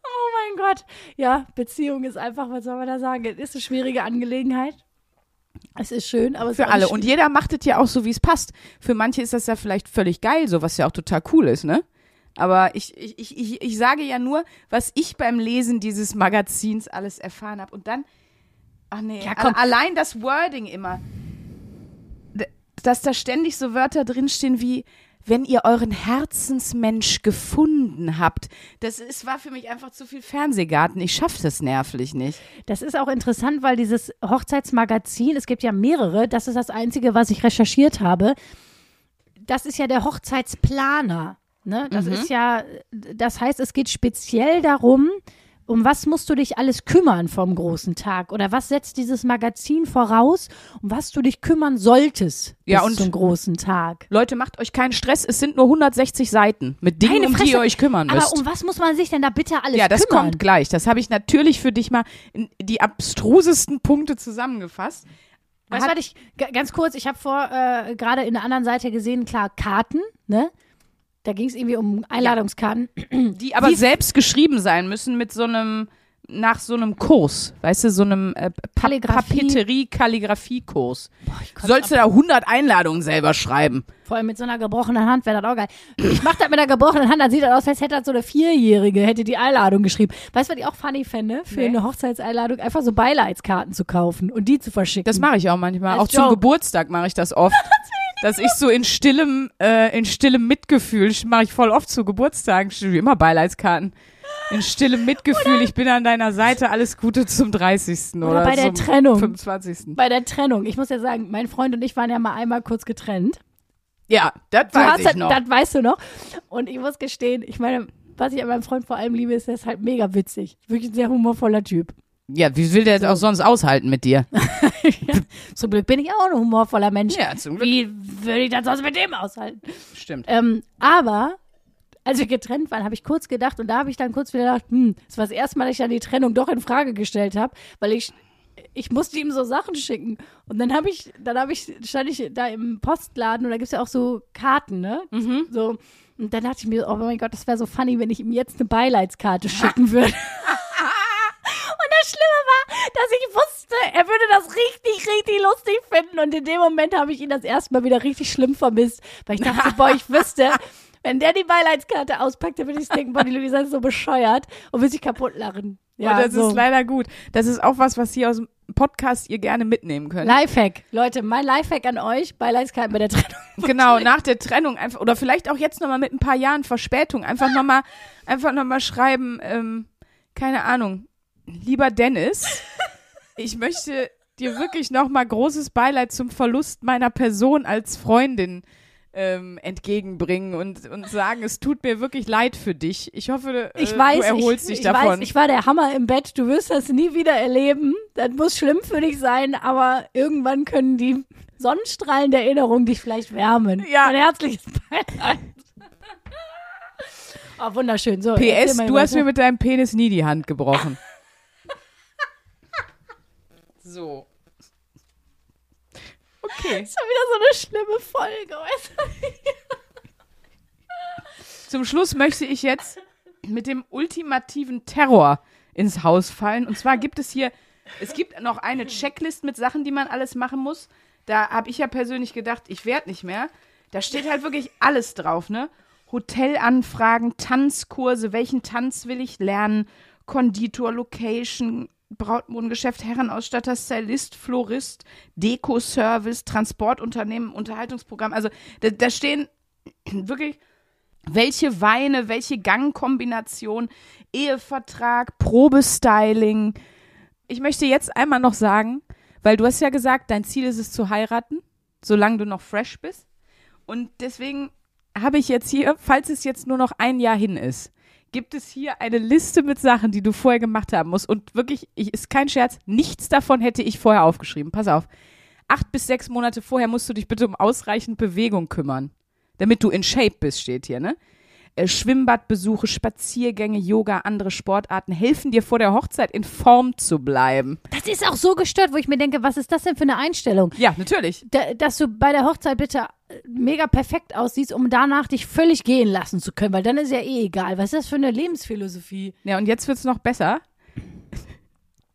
oh mein Gott. Ja, Beziehung ist einfach, was soll man da sagen? Es ist eine schwierige Angelegenheit. Es ist schön, aber es ist Für auch alle. Und jeder macht es ja auch so, wie es passt. Für manche ist das ja vielleicht völlig geil, so was ja auch total cool ist, ne? Aber ich, ich, ich, ich, sage ja nur, was ich beim Lesen dieses Magazins alles erfahren habe. Und dann, ach nee, Ja, allein das Wording immer. Dass da ständig so Wörter drinstehen wie, wenn ihr euren Herzensmensch gefunden habt. Das ist, war für mich einfach zu viel Fernsehgarten. Ich schaffe das nervlich nicht. Das ist auch interessant, weil dieses Hochzeitsmagazin, es gibt ja mehrere, das ist das einzige, was ich recherchiert habe. Das ist ja der Hochzeitsplaner. Ne? Das Mhm. ist ja, das heißt, es geht speziell darum, um was musst du dich alles kümmern vom großen Tag? Oder was setzt dieses Magazin voraus, um was du dich kümmern solltest Ja, bis zum großen Tag? Leute, macht euch keinen Stress. Es sind nur 160 Seiten mit Dingen, Meine um die ihr euch kümmern müsst. Aber um was muss man sich denn da bitte alles ja, das kümmern? kommt gleich. Das habe ich natürlich für dich mal in die abstrusesten Punkte zusammengefasst. Weißt du, ich, ganz kurz, ich habe vor, äh, gerade in der anderen Seite gesehen, klar, Karten, ne? Da ging es irgendwie um Einladungskarten. die aber selbst geschrieben sein müssen mit so einem nach so einem Kurs, weißt du, so einem äh, Pa- Kalligrafie. Papeterie-Kalligrafie-Kurs. Sollst du da 100 Einladungen selber schreiben? Vor allem mit so einer gebrochenen Hand wäre das auch geil. Ich mach das mit einer gebrochenen Hand, dann sieht das aus, als hätte das so eine Vierjährige, hätte die Einladung geschrieben. Weißt du, was ich auch funny fände? Für Nee. eine Hochzeitseinladung einfach so Beileidskarten zu kaufen und die zu verschicken. Das mache ich auch manchmal. Als auch zum Joke. Geburtstag mache ich das oft. (laughs) dass ich so in stillem, äh, in stillem Mitgefühl, mache ich voll oft zu Geburtstagen, immer Beileidskarten. In stillem Mitgefühl, ich bin an deiner Seite, alles Gute zum 30. oder, Oder bei der zum Trennung. 25. Bei der Trennung. Ich muss ja sagen, mein Freund und ich waren ja mal einmal kurz getrennt. Ja, das weiß ich das, noch. das weißt du noch. Und ich muss gestehen, ich meine, was ich an meinem Freund vor allem liebe, ist, er ist halt mega witzig. Wirklich ein sehr humorvoller Typ. Ja, wie will der das auch sonst aushalten mit dir? (laughs) (laughs) Zum Glück bin ich auch ein humorvoller Mensch. Ja, zum Glück. Wie würde ich das sonst mit dem aushalten? Stimmt. Ähm, aber als wir getrennt waren, habe ich kurz gedacht und da habe ich dann kurz wieder gedacht, hm, das war das erste Mal, dass ich dann die Trennung doch in Frage gestellt habe, weil ich ich musste ihm so Sachen schicken und dann habe ich dann habe ich stand ich da im Postladen und da gibt's ja auch so Karten, ne? Mhm. So und dann dachte ich mir, oh mein Gott, das wäre so funny, wenn ich ihm jetzt eine Beileidskarte schicken würde. (laughs) Und das Schlimme war, dass ich wusste, er würde das richtig, richtig lustig finden. Und in dem Moment habe ich ihn das erste Mal wieder richtig schlimm vermisst, weil ich dachte, boah, ich wüsste, (laughs) wenn der die Beileidskarte auspackt, dann würde ich denken, boah, die Luisa ist so bescheuert und will sich kaputt lachen. Ja, und das so. ist leider gut. Das ist auch was, was hier aus dem Podcast ihr gerne mitnehmen könnt. Lifehack. Leute, mein Lifehack an euch, Beileidskarten bei der Trennung. (laughs) Genau, nach der Trennung einfach oder vielleicht auch jetzt nochmal mit ein paar Jahren Verspätung einfach nochmal (laughs) einfach noch mal schreiben, ähm, keine Ahnung, lieber Dennis, ich möchte dir wirklich nochmal großes Beileid zum Verlust meiner Person als Freundin ähm, entgegenbringen und, und sagen, es tut mir wirklich leid für dich. Ich hoffe, äh, Ich weiß, du erholst ich, dich ich davon. Weiß, ich war der Hammer im Bett. Du wirst das nie wieder erleben. Das muss schlimm für dich sein, aber irgendwann können die Sonnenstrahlen der Erinnerung dich vielleicht wärmen. Ja. Ein herzliches Beileid. Oh, (laughs) wunderschön. So, PS, du hast mir mit deinem Penis nie die Hand gebrochen. So. Okay. (laughs) Das ist wieder so eine schlimme Folge. Weißt du? Zum Schluss möchte ich jetzt mit dem ultimativen Terror ins Haus fallen. Und zwar gibt es hier, es gibt noch eine Checklist mit Sachen, die man alles machen muss. Da habe ich ja persönlich gedacht, ich werde nicht mehr. Da steht halt wirklich alles drauf, ne? Hotelanfragen, Tanzkurse, welchen Tanz will ich lernen, Konditor, Location, Brautmodengeschäft, Herrenausstatter, Stylist, Florist, Deko-Service, Transportunternehmen, Unterhaltungsprogramm. Also da, da stehen (clears throat) wirklich welche Weine, welche Gangkombination, Ehevertrag, Probestyling. Ich möchte jetzt einmal noch sagen, weil du hast ja gesagt, dein Ziel ist es zu heiraten, solange du noch fresh bist. Und deswegen habe ich jetzt hier, falls es jetzt nur noch ein Jahr hin ist, gibt es hier eine Liste mit Sachen, die du vorher gemacht haben musst. Und wirklich, ich, ist kein Scherz, nichts davon hätte ich vorher aufgeschrieben. Pass auf. Acht bis sechs Monate vorher musst du dich bitte um ausreichend Bewegung kümmern. Damit du in Shape bist, steht hier, ne? Äh, Schwimmbadbesuche, Spaziergänge, Yoga, andere Sportarten helfen dir vor der Hochzeit in Form zu bleiben. Das ist auch so gestört, wo ich mir denke, was ist das denn für eine Einstellung? Ja, natürlich. Da, dass du bei der Hochzeit bitte äh, mega perfekt aussiehst, um danach dich völlig gehen lassen zu können, weil dann ist ja eh egal. Was ist das für eine Lebensphilosophie? Ja, und jetzt wird's noch besser.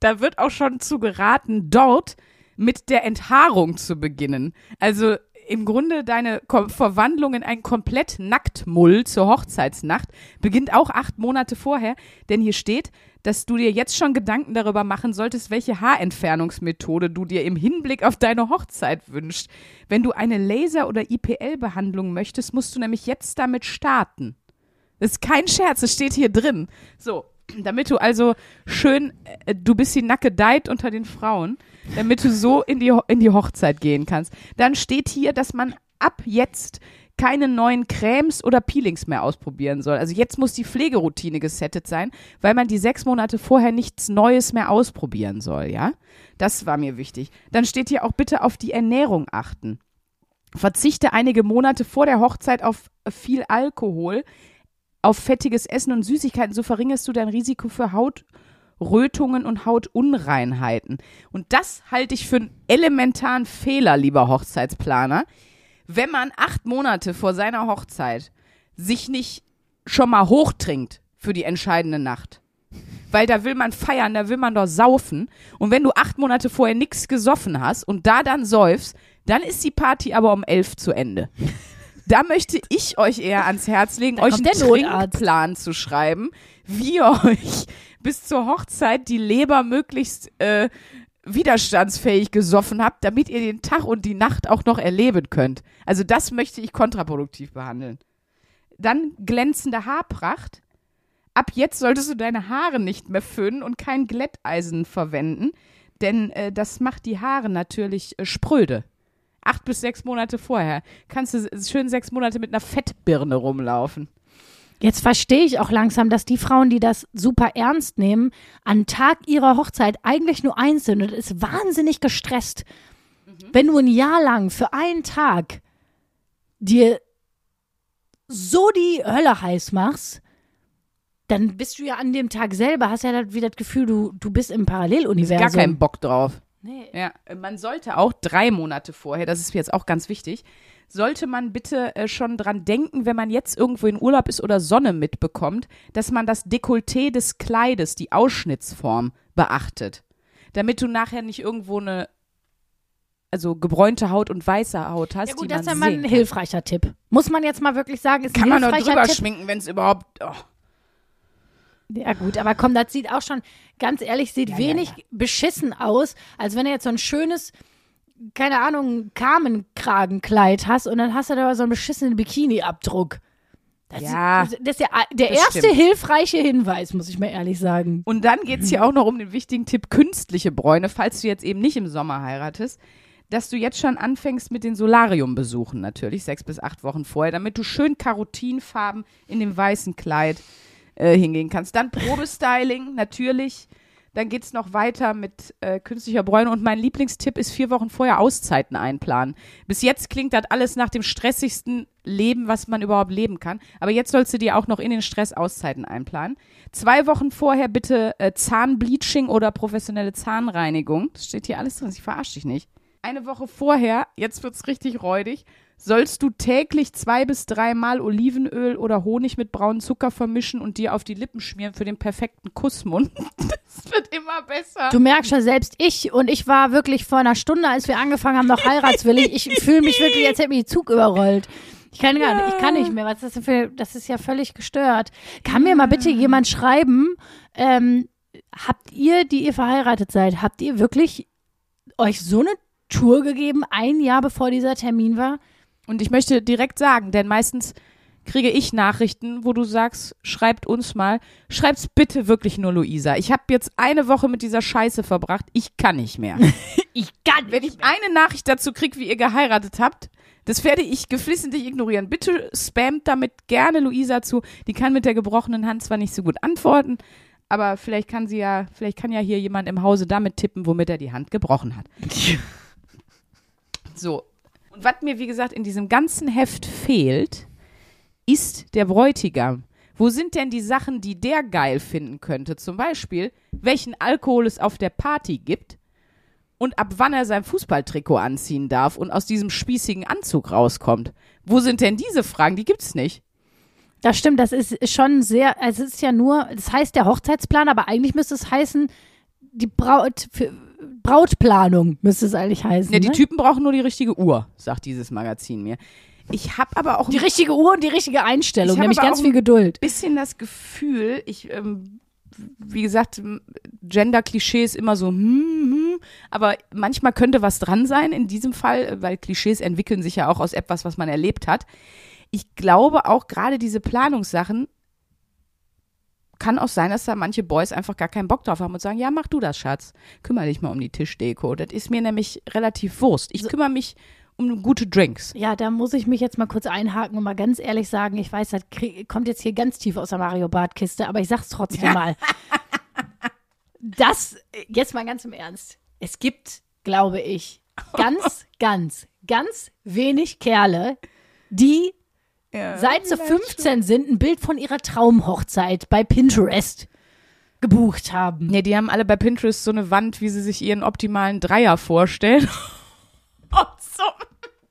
Da wird auch schon zu geraten, dort mit der Enthaarung zu beginnen. Also im Grunde deine Verwandlung in ein komplett Nacktmull zur Hochzeitsnacht beginnt auch acht Monate vorher, denn hier steht, dass du dir jetzt schon Gedanken darüber machen solltest, welche Haarentfernungsmethode du dir im Hinblick auf deine Hochzeit wünschst. Wenn du eine Laser- oder IPL-Behandlung möchtest, musst du nämlich jetzt damit starten. Das ist kein Scherz, es steht hier drin. So, damit du also schön, äh, du bist die Nackedeit unter den Frauen, damit du so in die, in die Hochzeit gehen kannst. Dann steht hier, dass man ab jetzt keine neuen Cremes oder Peelings mehr ausprobieren soll. Also jetzt muss die Pflegeroutine gesettet sein, weil man die sechs Monate vorher nichts Neues mehr ausprobieren soll, ja? Das war mir wichtig. Dann steht hier auch bitte auf die Ernährung achten. Verzichte einige Monate vor der Hochzeit auf viel Alkohol, auf fettiges Essen und Süßigkeiten, so verringerst du dein Risiko für Hautrötungen und Hautunreinheiten. Und das halte ich für einen elementaren Fehler, lieber Hochzeitsplaner. Wenn man acht Monate vor seiner Hochzeit sich nicht schon mal hochtrinkt für die entscheidende Nacht. Weil da will man feiern, da will man doch saufen. Und wenn du acht Monate vorher nichts gesoffen hast und da dann säufst, dann ist die Party aber um elf zu Ende. Da möchte ich euch eher ans Herz legen, euch einen. Trinkplan zu schreiben, wie ihr euch bis zur Hochzeit die Leber möglichst äh, widerstandsfähig gesoffen habt, damit ihr den Tag und die Nacht auch noch erleben könnt. Also das möchte ich kontraproduktiv behandeln. Dann glänzende Haarpracht. Ab jetzt solltest du deine Haare nicht mehr föhnen und kein Glätteisen verwenden, denn äh, das macht die Haare natürlich äh, spröde. Acht bis sechs Monate vorher kannst du schön sechs Monate mit einer Fettbirne rumlaufen. Jetzt verstehe ich auch langsam, dass die Frauen, die das super ernst nehmen, an Tag ihrer Hochzeit eigentlich nur eins sind und ist wahnsinnig gestresst. Mhm. Wenn du ein Jahr lang für einen Tag dir so die Hölle heiß machst, dann bist du ja an dem Tag selber, hast ja wieder das Gefühl, du, du bist im Paralleluniversum. Gar keinen Bock drauf. Nee. Ja, man sollte auch drei Monate vorher, das ist jetzt auch ganz wichtig, sollte man bitte äh, schon dran denken, wenn man jetzt irgendwo in Urlaub ist oder Sonne mitbekommt, dass man das Dekolleté des Kleides, die Ausschnittsform beachtet. Damit du nachher nicht irgendwo eine also gebräunte Haut und weiße Haut hast. Ja gut, das ist ja mal ein hilfreicher Tipp. Muss man jetzt mal wirklich sagen, ist Kann ein man noch drüber Tipp. schminken, wenn es überhaupt. Oh. Ja gut, aber komm, das sieht auch schon, ganz ehrlich, sieht ja, wenig ja, ja. beschissen aus, als wenn er jetzt so ein schönes keine Ahnung, Kamenkragenkleid hast und dann hast du da so einen beschissenen Bikini-Abdruck. Das, ja, ist, das ist ja der erste stimmt. hilfreiche Hinweis, muss ich mal ehrlich sagen. Und dann geht es hier auch noch um den wichtigen Tipp künstliche Bräune, falls du jetzt eben nicht im Sommer heiratest, dass du jetzt schon anfängst mit den Solarium-Besuchen natürlich, sechs bis acht Wochen vorher, damit du schön Karotinfarben in dem weißen Kleid äh, hingehen kannst. Dann Probestyling, natürlich. Dann geht es noch weiter mit äh, künstlicher Bräune. Und mein Lieblingstipp ist vier Wochen vorher Auszeiten einplanen. Bis jetzt klingt das alles nach dem stressigsten Leben, was man überhaupt leben kann. Aber jetzt sollst du dir auch noch in den Stress Auszeiten einplanen. Zwei Wochen vorher bitte äh, Zahnbleaching oder professionelle Zahnreinigung. Das steht hier alles drin. Ich verarsche dich nicht. Eine Woche vorher, jetzt wird es richtig räudig, sollst du täglich zwei bis dreimal Olivenöl oder Honig mit braunem Zucker vermischen und dir auf die Lippen schmieren für den perfekten Kussmund. (laughs) Das wird immer besser. Du merkst schon, selbst ich und ich war wirklich vor einer Stunde, als wir angefangen haben, noch heiratswillig. Ich fühle mich wirklich, als hätte mich Zug überrollt. Ich kann gar nicht, ich kann nicht mehr. Was ist das, für, das ist ja völlig gestört. Kann mir mal bitte jemand schreiben, ähm, habt ihr, die ihr verheiratet seid, habt ihr wirklich euch so eine Tour gegeben, ein Jahr bevor dieser Termin war? Und ich möchte direkt sagen, denn meistens kriege ich Nachrichten, wo du sagst, schreibt uns mal, schreibt's bitte wirklich nur Luisa. Ich habe jetzt eine Woche mit dieser Scheiße verbracht, ich kann nicht mehr. (laughs) ich kann. Wenn ich eine Nachricht dazu kriege, wie ihr geheiratet habt, das werde ich geflissentlich ignorieren. Bitte spamt damit gerne Luisa zu. Die kann mit der gebrochenen Hand zwar nicht so gut antworten, aber vielleicht kann sie ja, vielleicht kann ja hier jemand im Hause damit tippen, womit er die Hand gebrochen hat. (laughs) so, und was mir, wie gesagt, in diesem ganzen Heft fehlt, ist der Bräutigam. Wo sind denn die Sachen, die der geil finden könnte? Zum Beispiel, welchen Alkohol es auf der Party gibt und ab wann er sein Fußballtrikot anziehen darf und aus diesem spießigen Anzug rauskommt. Wo sind denn diese Fragen? Die gibt's nicht. Das stimmt, das ist schon sehr, also es ist ja nur, das heißt der Hochzeitsplan, aber eigentlich müsste es heißen, die Braut, für, Brautplanung müsste es eigentlich heißen. Ja, die ne? Typen brauchen nur die richtige Uhr, sagt dieses Magazin mir. Ich habe aber auch die richtige Uhr und die richtige Einstellung, nämlich ganz viel Geduld. Bisschen das Gefühl, ich ähm, wie gesagt, Gender-Klischee ist immer so, hm, hm, aber manchmal könnte was dran sein in diesem Fall, weil Klischees entwickeln sich ja auch aus etwas, was man erlebt hat. Ich glaube auch gerade diese Planungssachen kann auch sein, dass da manche Boys einfach gar keinen Bock drauf haben und sagen, ja, mach du das, Schatz. Kümmere dich mal um die Tischdeko. Das ist mir nämlich relativ Wurst. Ich kümmere mich um gute Drinks. Ja, da muss ich mich jetzt mal kurz einhaken und mal ganz ehrlich sagen, ich weiß, das kommt jetzt hier ganz tief aus der Mario Bart Kiste, aber ich sag's trotzdem mal. (laughs) Das, jetzt mal ganz im Ernst. Es gibt, glaube ich, ganz, ganz, ganz wenig Kerle, die ja, seit sie 15 sind, ein Bild von ihrer Traumhochzeit bei Pinterest gebucht haben. Ja, die haben alle bei Pinterest so eine Wand, wie sie sich ihren optimalen Dreier vorstellen. (laughs) oh, so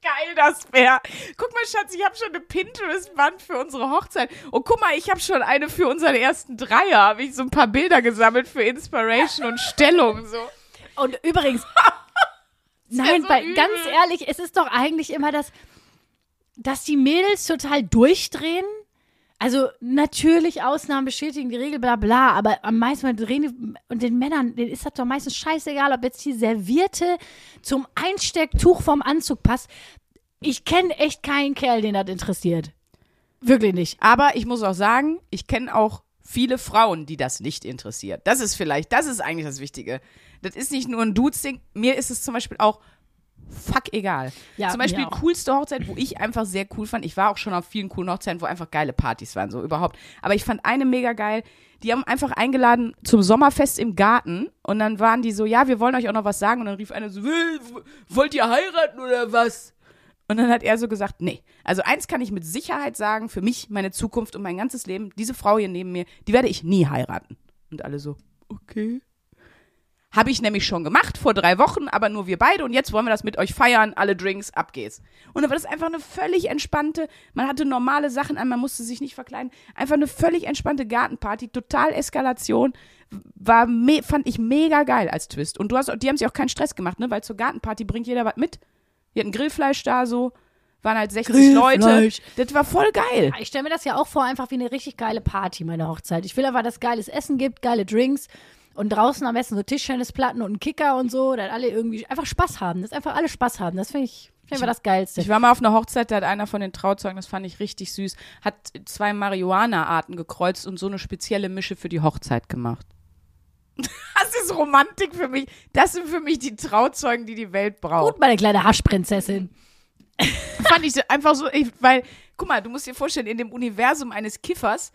geil das wäre. Guck mal, Schatz, ich habe schon eine Pinterest-Wand für unsere Hochzeit. Und oh, guck mal, ich habe schon eine für unseren ersten Dreier. Habe ich so ein paar Bilder gesammelt für Inspiration und Stellung. So. Und übrigens, (laughs) nein, so weil, ganz ehrlich, es ist doch eigentlich immer das dass die Mädels total durchdrehen. Also natürlich Ausnahmen bestätigen die Regel, bla bla, aber am meisten drehen die, und den Männern, denen ist das doch meistens scheißegal, ob jetzt die Servierte zum Einstecktuch vom Anzug passt. Ich kenne echt keinen Kerl, den das interessiert. Wirklich nicht. Aber ich muss auch sagen, ich kenne auch viele Frauen, die das nicht interessiert. Das ist vielleicht, das ist eigentlich das Wichtige. Das ist nicht nur ein Dudes-Ding. Mir ist es zum Beispiel auch fuck egal. Ja, zum Beispiel coolste Hochzeit, wo ich einfach sehr cool fand. Ich war auch schon auf vielen coolen Hochzeiten, wo einfach geile Partys waren, so überhaupt. Aber ich fand eine mega geil. Die haben einfach eingeladen zum Sommerfest im Garten und dann waren die so, ja, wir wollen euch auch noch was sagen. Und dann rief einer so, "Will- wollt ihr heiraten oder was? Und dann hat er so gesagt, nee. Also eins kann ich mit Sicherheit sagen, für mich, meine Zukunft und mein ganzes Leben, diese Frau hier neben mir, die werde ich nie heiraten. Und alle so, okay. Habe ich nämlich schon gemacht vor drei Wochen, aber nur wir beide und jetzt wollen wir das mit euch feiern, alle Drinks, ab geht's. Und dann war das einfach eine völlig entspannte, man hatte normale Sachen an, man musste sich nicht verkleiden, einfach eine völlig entspannte Gartenparty, total Eskalation, war, me fand ich mega geil als Twist. Und du hast, die haben sich auch keinen Stress gemacht, ne, weil zur Gartenparty bringt jeder was mit. Die hatten Grillfleisch da so, waren halt 60 Leute. Grillfleisch. Das war voll geil. Ich stelle mir das ja auch vor, einfach wie eine richtig geile Party, meine Hochzeit. Ich will aber, dass es geiles Essen gibt, geile Drinks und draußen am besten so Tischtennisplatten und einen Kicker und so, dass alle irgendwie einfach Spaß haben, dass einfach alle Spaß haben. Das finde ich, find ich das Geilste. Ich war mal auf einer Hochzeit, da hat einer von den Trauzeugen, das fand ich richtig süß, hat zwei Marihuana-Arten gekreuzt und so eine spezielle Mische für die Hochzeit gemacht. (laughs) Das ist Romantik für mich. Das sind für mich die Trauzeugen, die die Welt braucht. Gut, meine kleine Haschprinzessin. Fand ich einfach so, weil, guck mal, du musst dir vorstellen, in dem Universum eines Kiffers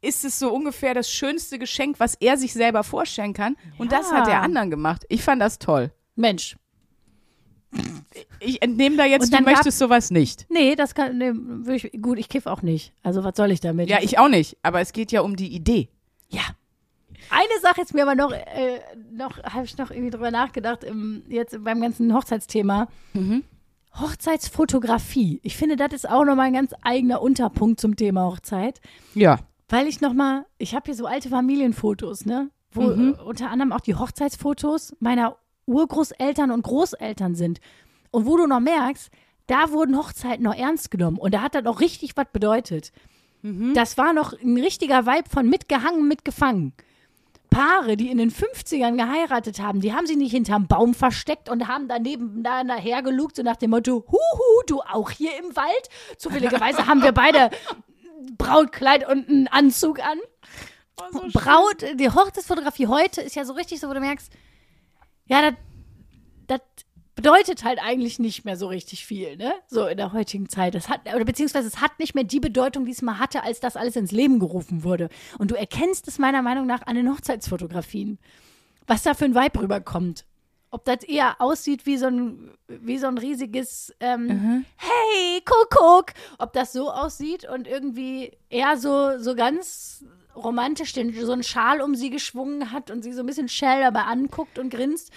ist es so ungefähr das schönste Geschenk, was er sich selber vorstellen kann. Und das hat der anderen gemacht. Ich fand das toll. Mensch. Ich entnehme da jetzt, du dann gab- möchtest sowas nicht. Nee, das kann, nee, ich, gut, ich kiff auch nicht. Also, was soll ich damit? Ja, ich auch nicht. Aber es geht ja um die Idee. Ja. Eine Sache ist mir aber noch, äh, noch habe ich noch irgendwie drüber nachgedacht, im, jetzt beim ganzen Hochzeitsthema. Hochzeitsfotografie. Ich finde, das ist auch nochmal ein ganz eigener Unterpunkt zum Thema Hochzeit. Ja. Weil ich nochmal, ich habe hier so alte Familienfotos, ne? Wo Mhm. unter anderem auch die Hochzeitsfotos meiner Urgroßeltern und Großeltern sind. Und wo du noch merkst, da wurden Hochzeiten noch ernst genommen. Und da hat das auch richtig was bedeutet. Mhm. Das war noch ein richtiger Vibe von mitgehangen, mitgefangen. Paare, die in den 50ern geheiratet haben, die haben sich nicht hinterm Baum versteckt und haben daneben da nachher gelugt, so nach dem Motto, huhu, du auch hier im Wald? Zufälligerweise haben wir beide Brautkleid und einen Anzug an. Braut, die Hochzeitsfotografie heute ist ja so richtig so, wo du merkst, ja, das das bedeutet halt eigentlich nicht mehr so richtig viel, ne? So in der heutigen Zeit. Das hat, oder beziehungsweise es hat nicht mehr die Bedeutung, die es mal hatte, als das alles ins Leben gerufen wurde. Und du erkennst es meiner Meinung nach an den Hochzeitsfotografien. Was da für ein Vibe rüberkommt. Ob das eher aussieht wie so ein, wie so ein riesiges ähm, Hey, Kuckuck. Ob das so aussieht und irgendwie eher so, so ganz romantisch den, so einen Schal um sie geschwungen hat und sie so ein bisschen schell dabei anguckt und grinst.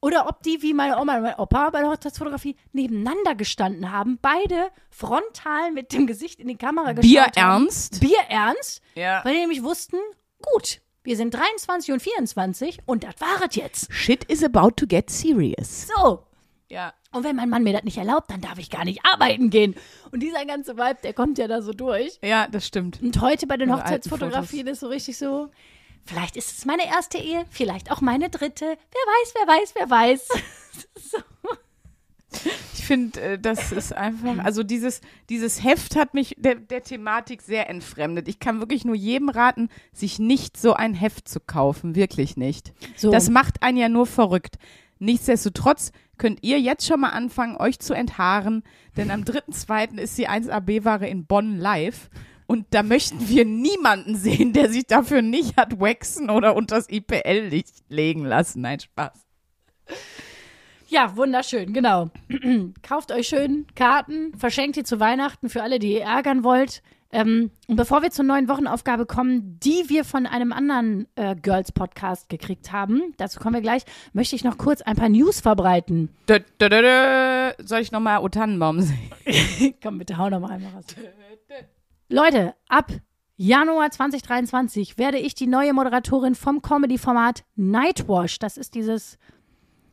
Oder ob die, wie meine Oma und mein Opa bei der Hochzeitsfotografie, nebeneinander gestanden haben, beide frontal mit dem Gesicht in die Kamera geschaut Bier haben. ernst? Bier ernst, Ja. weil die nämlich wussten, gut, wir sind 23 und 24 und das war es jetzt. Shit is about to get serious. So. Ja. Und wenn mein Mann mir das nicht erlaubt, dann darf ich gar nicht arbeiten gehen. Und dieser ganze Vibe, der kommt ja da so durch. Ja, das stimmt. Und heute bei den Meine Hochzeitsfotografien ist so richtig so, vielleicht ist es meine erste Ehe, vielleicht auch meine dritte. Wer weiß, wer weiß, wer weiß. (laughs) so. Ich finde, äh, das ist einfach, also dieses, dieses Heft hat mich der, der Thematik sehr entfremdet. Ich kann wirklich nur jedem raten, sich nicht so ein Heft zu kaufen. Wirklich nicht. So. Das macht einen ja nur verrückt. Nichtsdestotrotz könnt ihr jetzt schon mal anfangen, euch zu enthaaren, denn am 3.2. ist die 1AB-Ware in Bonn live. Und da möchten wir niemanden sehen, der sich dafür nicht hat waxen oder unters IPL-Licht legen lassen. Nein, Spaß. Ja, wunderschön, genau. (clears throat) Kauft euch schön Karten, verschenkt die zu Weihnachten für alle, die ihr ärgern wollt. Ähm, und bevor wir zur neuen Wochenaufgabe kommen, die wir von einem anderen äh, Girls-Podcast gekriegt haben, dazu kommen wir gleich, möchte ich noch kurz ein paar News verbreiten. Dö, dö, dö. Soll ich nochmal O Tannenbaum sehen? (laughs) Komm, bitte hau noch mal einmal raus. Leute, ab Januar 2023 werde ich die neue Moderatorin vom Comedy-Format Nightwash. Das ist dieses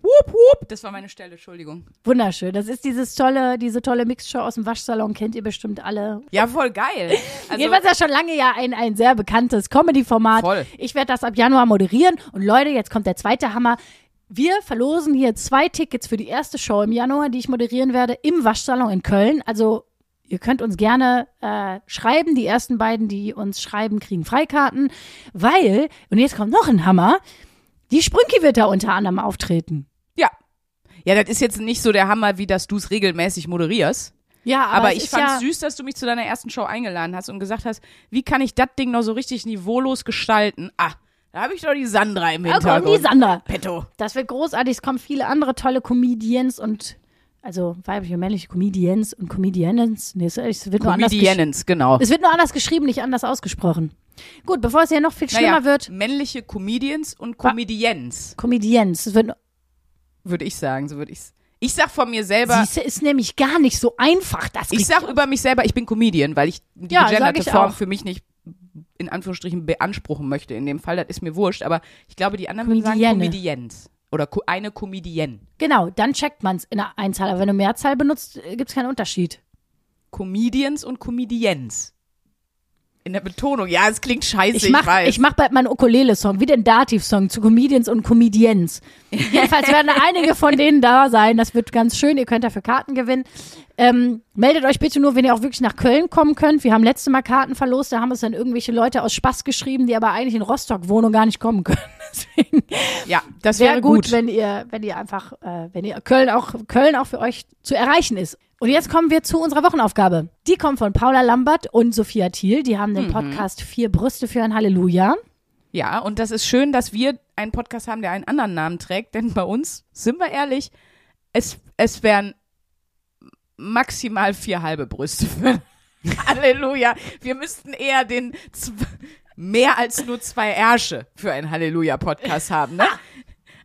Wup, wup. Das war meine Stelle, Entschuldigung. Wunderschön. Das ist dieses tolle, diese tolle Mixshow aus dem Waschsalon, kennt ihr bestimmt alle. Ja, voll geil. (laughs) Also, Jedenfalls ja schon lange ja ein, ein sehr bekanntes Comedy-Format. Voll. Ich werde das ab Januar moderieren. Und Leute, jetzt kommt der zweite Hammer. Wir verlosen hier zwei Tickets für die erste Show im Januar, die ich moderieren werde, im Waschsalon in Köln. Also ihr könnt uns gerne äh, schreiben. Die ersten beiden, die uns schreiben, kriegen Freikarten. Weil, und jetzt kommt noch ein Hammer, die Sprünki wird da unter anderem auftreten. Ja. Ja, das ist jetzt nicht so der Hammer, wie dass du es regelmäßig moderierst. Ja, aber, Aber, ich fand ja, süß, dass du mich zu deiner ersten Show eingeladen hast und gesagt hast, wie kann ich das Ding noch so richtig niveaulos gestalten? Ah, da habe ich doch die Sandra im Ja, komm, Hintergrund. die Sandra. Petto. Das wird großartig. Es kommen viele andere tolle Comedians und also weibliche und männliche Comedians und Comedians. Nee, es, wird nur Comedians, genau. Es wird nur anders geschrieben, nicht anders ausgesprochen. Gut, bevor es hier noch viel schlimmer Naja, wird, männliche Comedians und Comedians, Comedians. Es wird, würde ich sagen, so würde ich's. Ich sag von mir selber, siehste, ist nämlich gar nicht so einfach. Das ich sag über mich selber, ich bin Comedian, weil ich die Ja, gegenderte ich Form auch. für mich nicht in Anführungsstrichen beanspruchen möchte in dem Fall, das ist mir wurscht, aber ich glaube, die anderen würden sagen. Comedians oder eine Comedienne. Genau, dann checkt man es in der Einzahl. Aber wenn du Mehrzahl benutzt, gibt es keinen Unterschied. Comedians und Comedians. In der Betonung. Ja, es klingt scheiße, ich, Ich mach, weiß. ich mach bald meinen Ukulele-Song, wie den Dativ-Song zu Comedians und Comedians. Jedenfalls werden einige von denen da sein. Das wird ganz schön. Ihr könnt dafür Karten gewinnen. Ähm, meldet euch bitte nur, wenn ihr auch wirklich nach Köln kommen könnt. Wir haben letzte Mal Karten verlost. Da haben es dann irgendwelche Leute aus Spaß geschrieben, die aber eigentlich in Rostock wohnen und gar nicht kommen können. Deswegen ja, das wäre wäre gut, gut. wenn ihr, wenn ihr einfach, äh, wenn ihr Köln auch, Köln auch für euch zu erreichen ist. Und jetzt kommen wir zu unserer Wochenaufgabe. Die kommt von Paula Lambert und Sophia Thiel. Die haben den Podcast Vier Brüste für ein Halleluja. Ja, und das ist schön, dass wir einen Podcast haben, der einen anderen Namen trägt, denn bei uns, sind wir ehrlich, es, es wären maximal vier halbe Brüste für (laughs) Halleluja. Wir müssten eher den mehr als nur zwei Ärsche für einen Halleluja-Podcast haben, ne?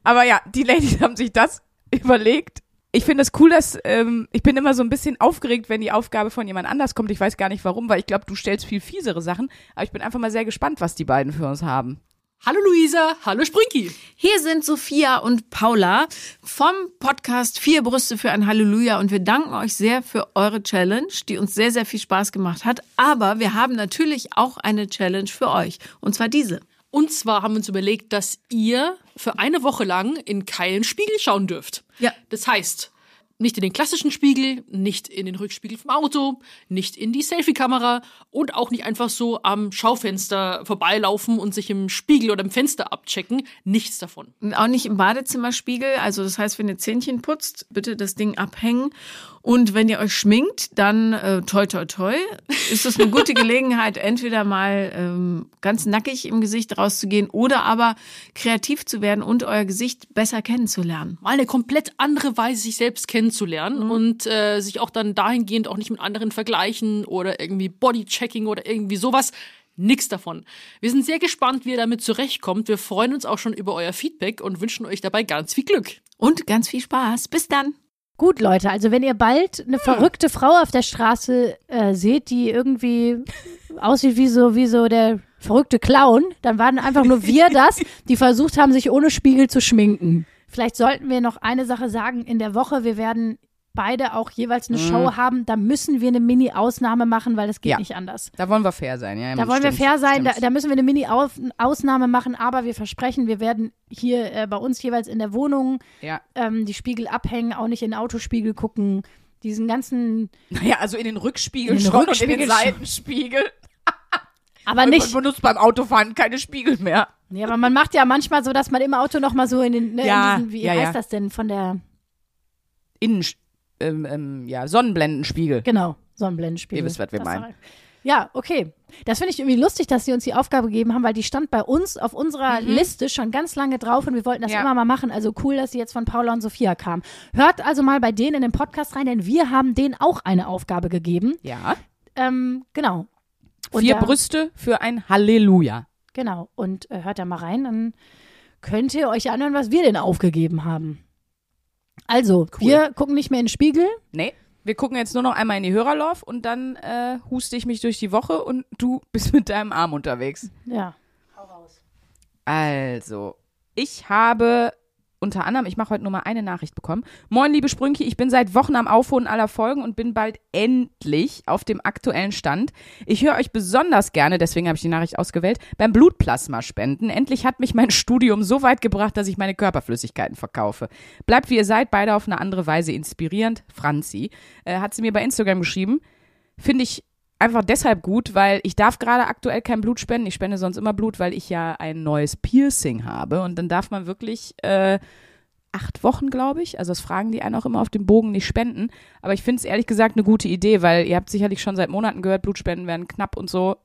Aber ja, die Ladies haben sich das überlegt. Ich finde es cool, dass ähm, ich bin immer so ein bisschen aufgeregt, wenn die Aufgabe von jemand anders kommt. Ich weiß gar nicht warum, weil ich glaube, du stellst viel fiesere Sachen. Aber ich bin einfach mal sehr gespannt, was die beiden für uns haben. Hallo Luisa, hallo Sprinki. Hier sind Sophia und Paula vom Podcast Vier Brüste für ein Halleluja und wir danken euch sehr für eure Challenge, die uns sehr, sehr viel Spaß gemacht hat. Aber wir haben natürlich auch eine Challenge für euch und zwar diese. Und zwar haben wir uns überlegt, dass ihr für eine Woche lang in keinen Spiegel schauen dürft. Ja. Das heißt, nicht in den klassischen Spiegel, nicht in den Rückspiegel vom Auto, nicht in die Selfie-Kamera und auch nicht einfach so am Schaufenster vorbeilaufen und sich im Spiegel oder im Fenster abchecken. Nichts davon. Auch nicht im Badezimmerspiegel, also das heißt, wenn ihr Zähnchen putzt, bitte das Ding abhängen. Und wenn ihr euch schminkt, dann äh, toi toi toi, ist das eine gute Gelegenheit, (laughs) entweder mal ähm, ganz nackig im Gesicht rauszugehen oder aber kreativ zu werden und euer Gesicht besser kennenzulernen. Mal eine komplett andere Weise, sich selbst kennenzulernen und äh, sich auch dann dahingehend auch nicht mit anderen vergleichen oder irgendwie Bodychecking oder irgendwie sowas. Nix davon. Wir sind sehr gespannt, wie ihr damit zurechtkommt. Wir freuen uns auch schon über euer Feedback und wünschen euch dabei ganz viel Glück. Und ganz viel Spaß. Bis dann. Gut, Leute, also wenn ihr bald eine verrückte Frau auf der Straße äh, seht, die irgendwie aussieht wie so, wie so der verrückte Clown, dann waren einfach nur wir (laughs) das, die versucht haben, sich ohne Spiegel zu schminken. Vielleicht sollten wir noch eine Sache sagen. In der Woche, wir werden beide auch jeweils eine Show haben. Da müssen wir eine Mini-Ausnahme machen, weil das geht Ja. nicht anders. Da wollen wir fair sein, ja. Da wollen wir stimmt, fair sein, da, da müssen wir eine Mini-Ausnahme machen, aber wir versprechen, wir werden hier äh, bei uns jeweils in der Wohnung ja. ähm, die Spiegel abhängen, auch nicht in den Autospiegel gucken. Diesen ganzen, Naja, also in den Rückspiegel In den schon und in Rückspiegel den. Seitenspiegel. aber Man nicht. benutzt beim Autofahren keine Spiegel mehr. Nee, aber man macht ja manchmal so, dass man im Auto noch mal so in den, ne, Ja, in diesen, wie ja, heißt ja. das denn, von der, Innen, ähm, ähm, ja, Sonnenblendenspiegel. genau, Sonnenblendenspiegel. Ihr wisst, was wir Das meinen. Ja, okay. Das finde ich irgendwie lustig, dass sie uns die Aufgabe gegeben haben, weil die stand bei uns auf unserer Liste schon ganz lange drauf und wir wollten das Mhm. Ja. immer mal machen. Also cool, dass sie jetzt von Paula und Sophia kam. Hört also mal bei denen in den Podcast rein, denn wir haben denen auch eine Aufgabe gegeben. Ja. Ähm, genau. Und Vier Brüste für ein Halleluja. Genau. Und äh, hört da mal rein, dann könnt ihr euch anhören, was wir denn aufgegeben haben. Also, wir gucken nicht mehr in den Spiegel. Nee, wir gucken jetzt nur noch einmal in die Hörerlauf und dann äh, huste ich mich durch die Woche und du (laughs) bist mit deinem Arm unterwegs. Ja. Also, ich habe unter anderem, ich mache heute nur mal eine Nachricht bekommen. Moin, liebe Sprünki, ich bin seit Wochen am Aufholen aller Folgen und bin bald endlich auf dem aktuellen Stand. Ich höre euch besonders gerne, deswegen habe ich die Nachricht ausgewählt, beim Blutplasma spenden. Endlich hat mich mein (laughs) Studium so weit gebracht, dass ich meine Körperflüssigkeiten verkaufe. Bleibt wie ihr seid, beide auf eine andere Weise inspirierend. Franzi äh, hat sie mir bei Instagram geschrieben. Finde ich einfach deshalb gut, weil ich darf gerade aktuell kein Blut spenden. Ich spende sonst immer Blut, weil ich ja ein neues Piercing habe. Und dann darf man wirklich äh, acht Wochen, glaube ich. Also das fragen die einen auch immer auf dem Bogen nicht spenden. Aber ich finde es ehrlich gesagt eine gute Idee, weil ihr habt sicherlich schon seit Monaten gehört, Blutspenden werden knapp und so.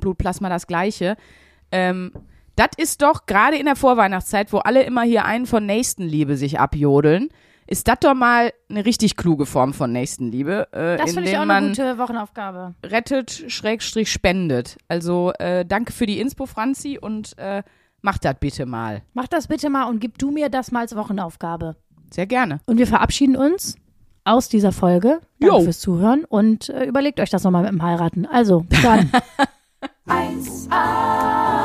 Blutplasma das gleiche. Ähm, das ist doch gerade in der Vorweihnachtszeit, wo alle immer hier einen von Nächstenliebe sich abjodeln, ist das doch mal eine richtig kluge Form von Nächstenliebe, äh, Das finde ich auch eine gute Wochenaufgabe. rettet, Schrägstrich spendet. Also äh, danke für die Inspo, Franzi, und äh, macht das bitte mal. Mach das bitte mal und gib du mir das mal als Wochenaufgabe. Sehr gerne. Und wir verabschieden uns aus dieser Folge. Danke Jo. fürs Zuhören und äh, überlegt euch das nochmal mit dem Heiraten. Also, bis dann. (laughs) (laughs) 1a,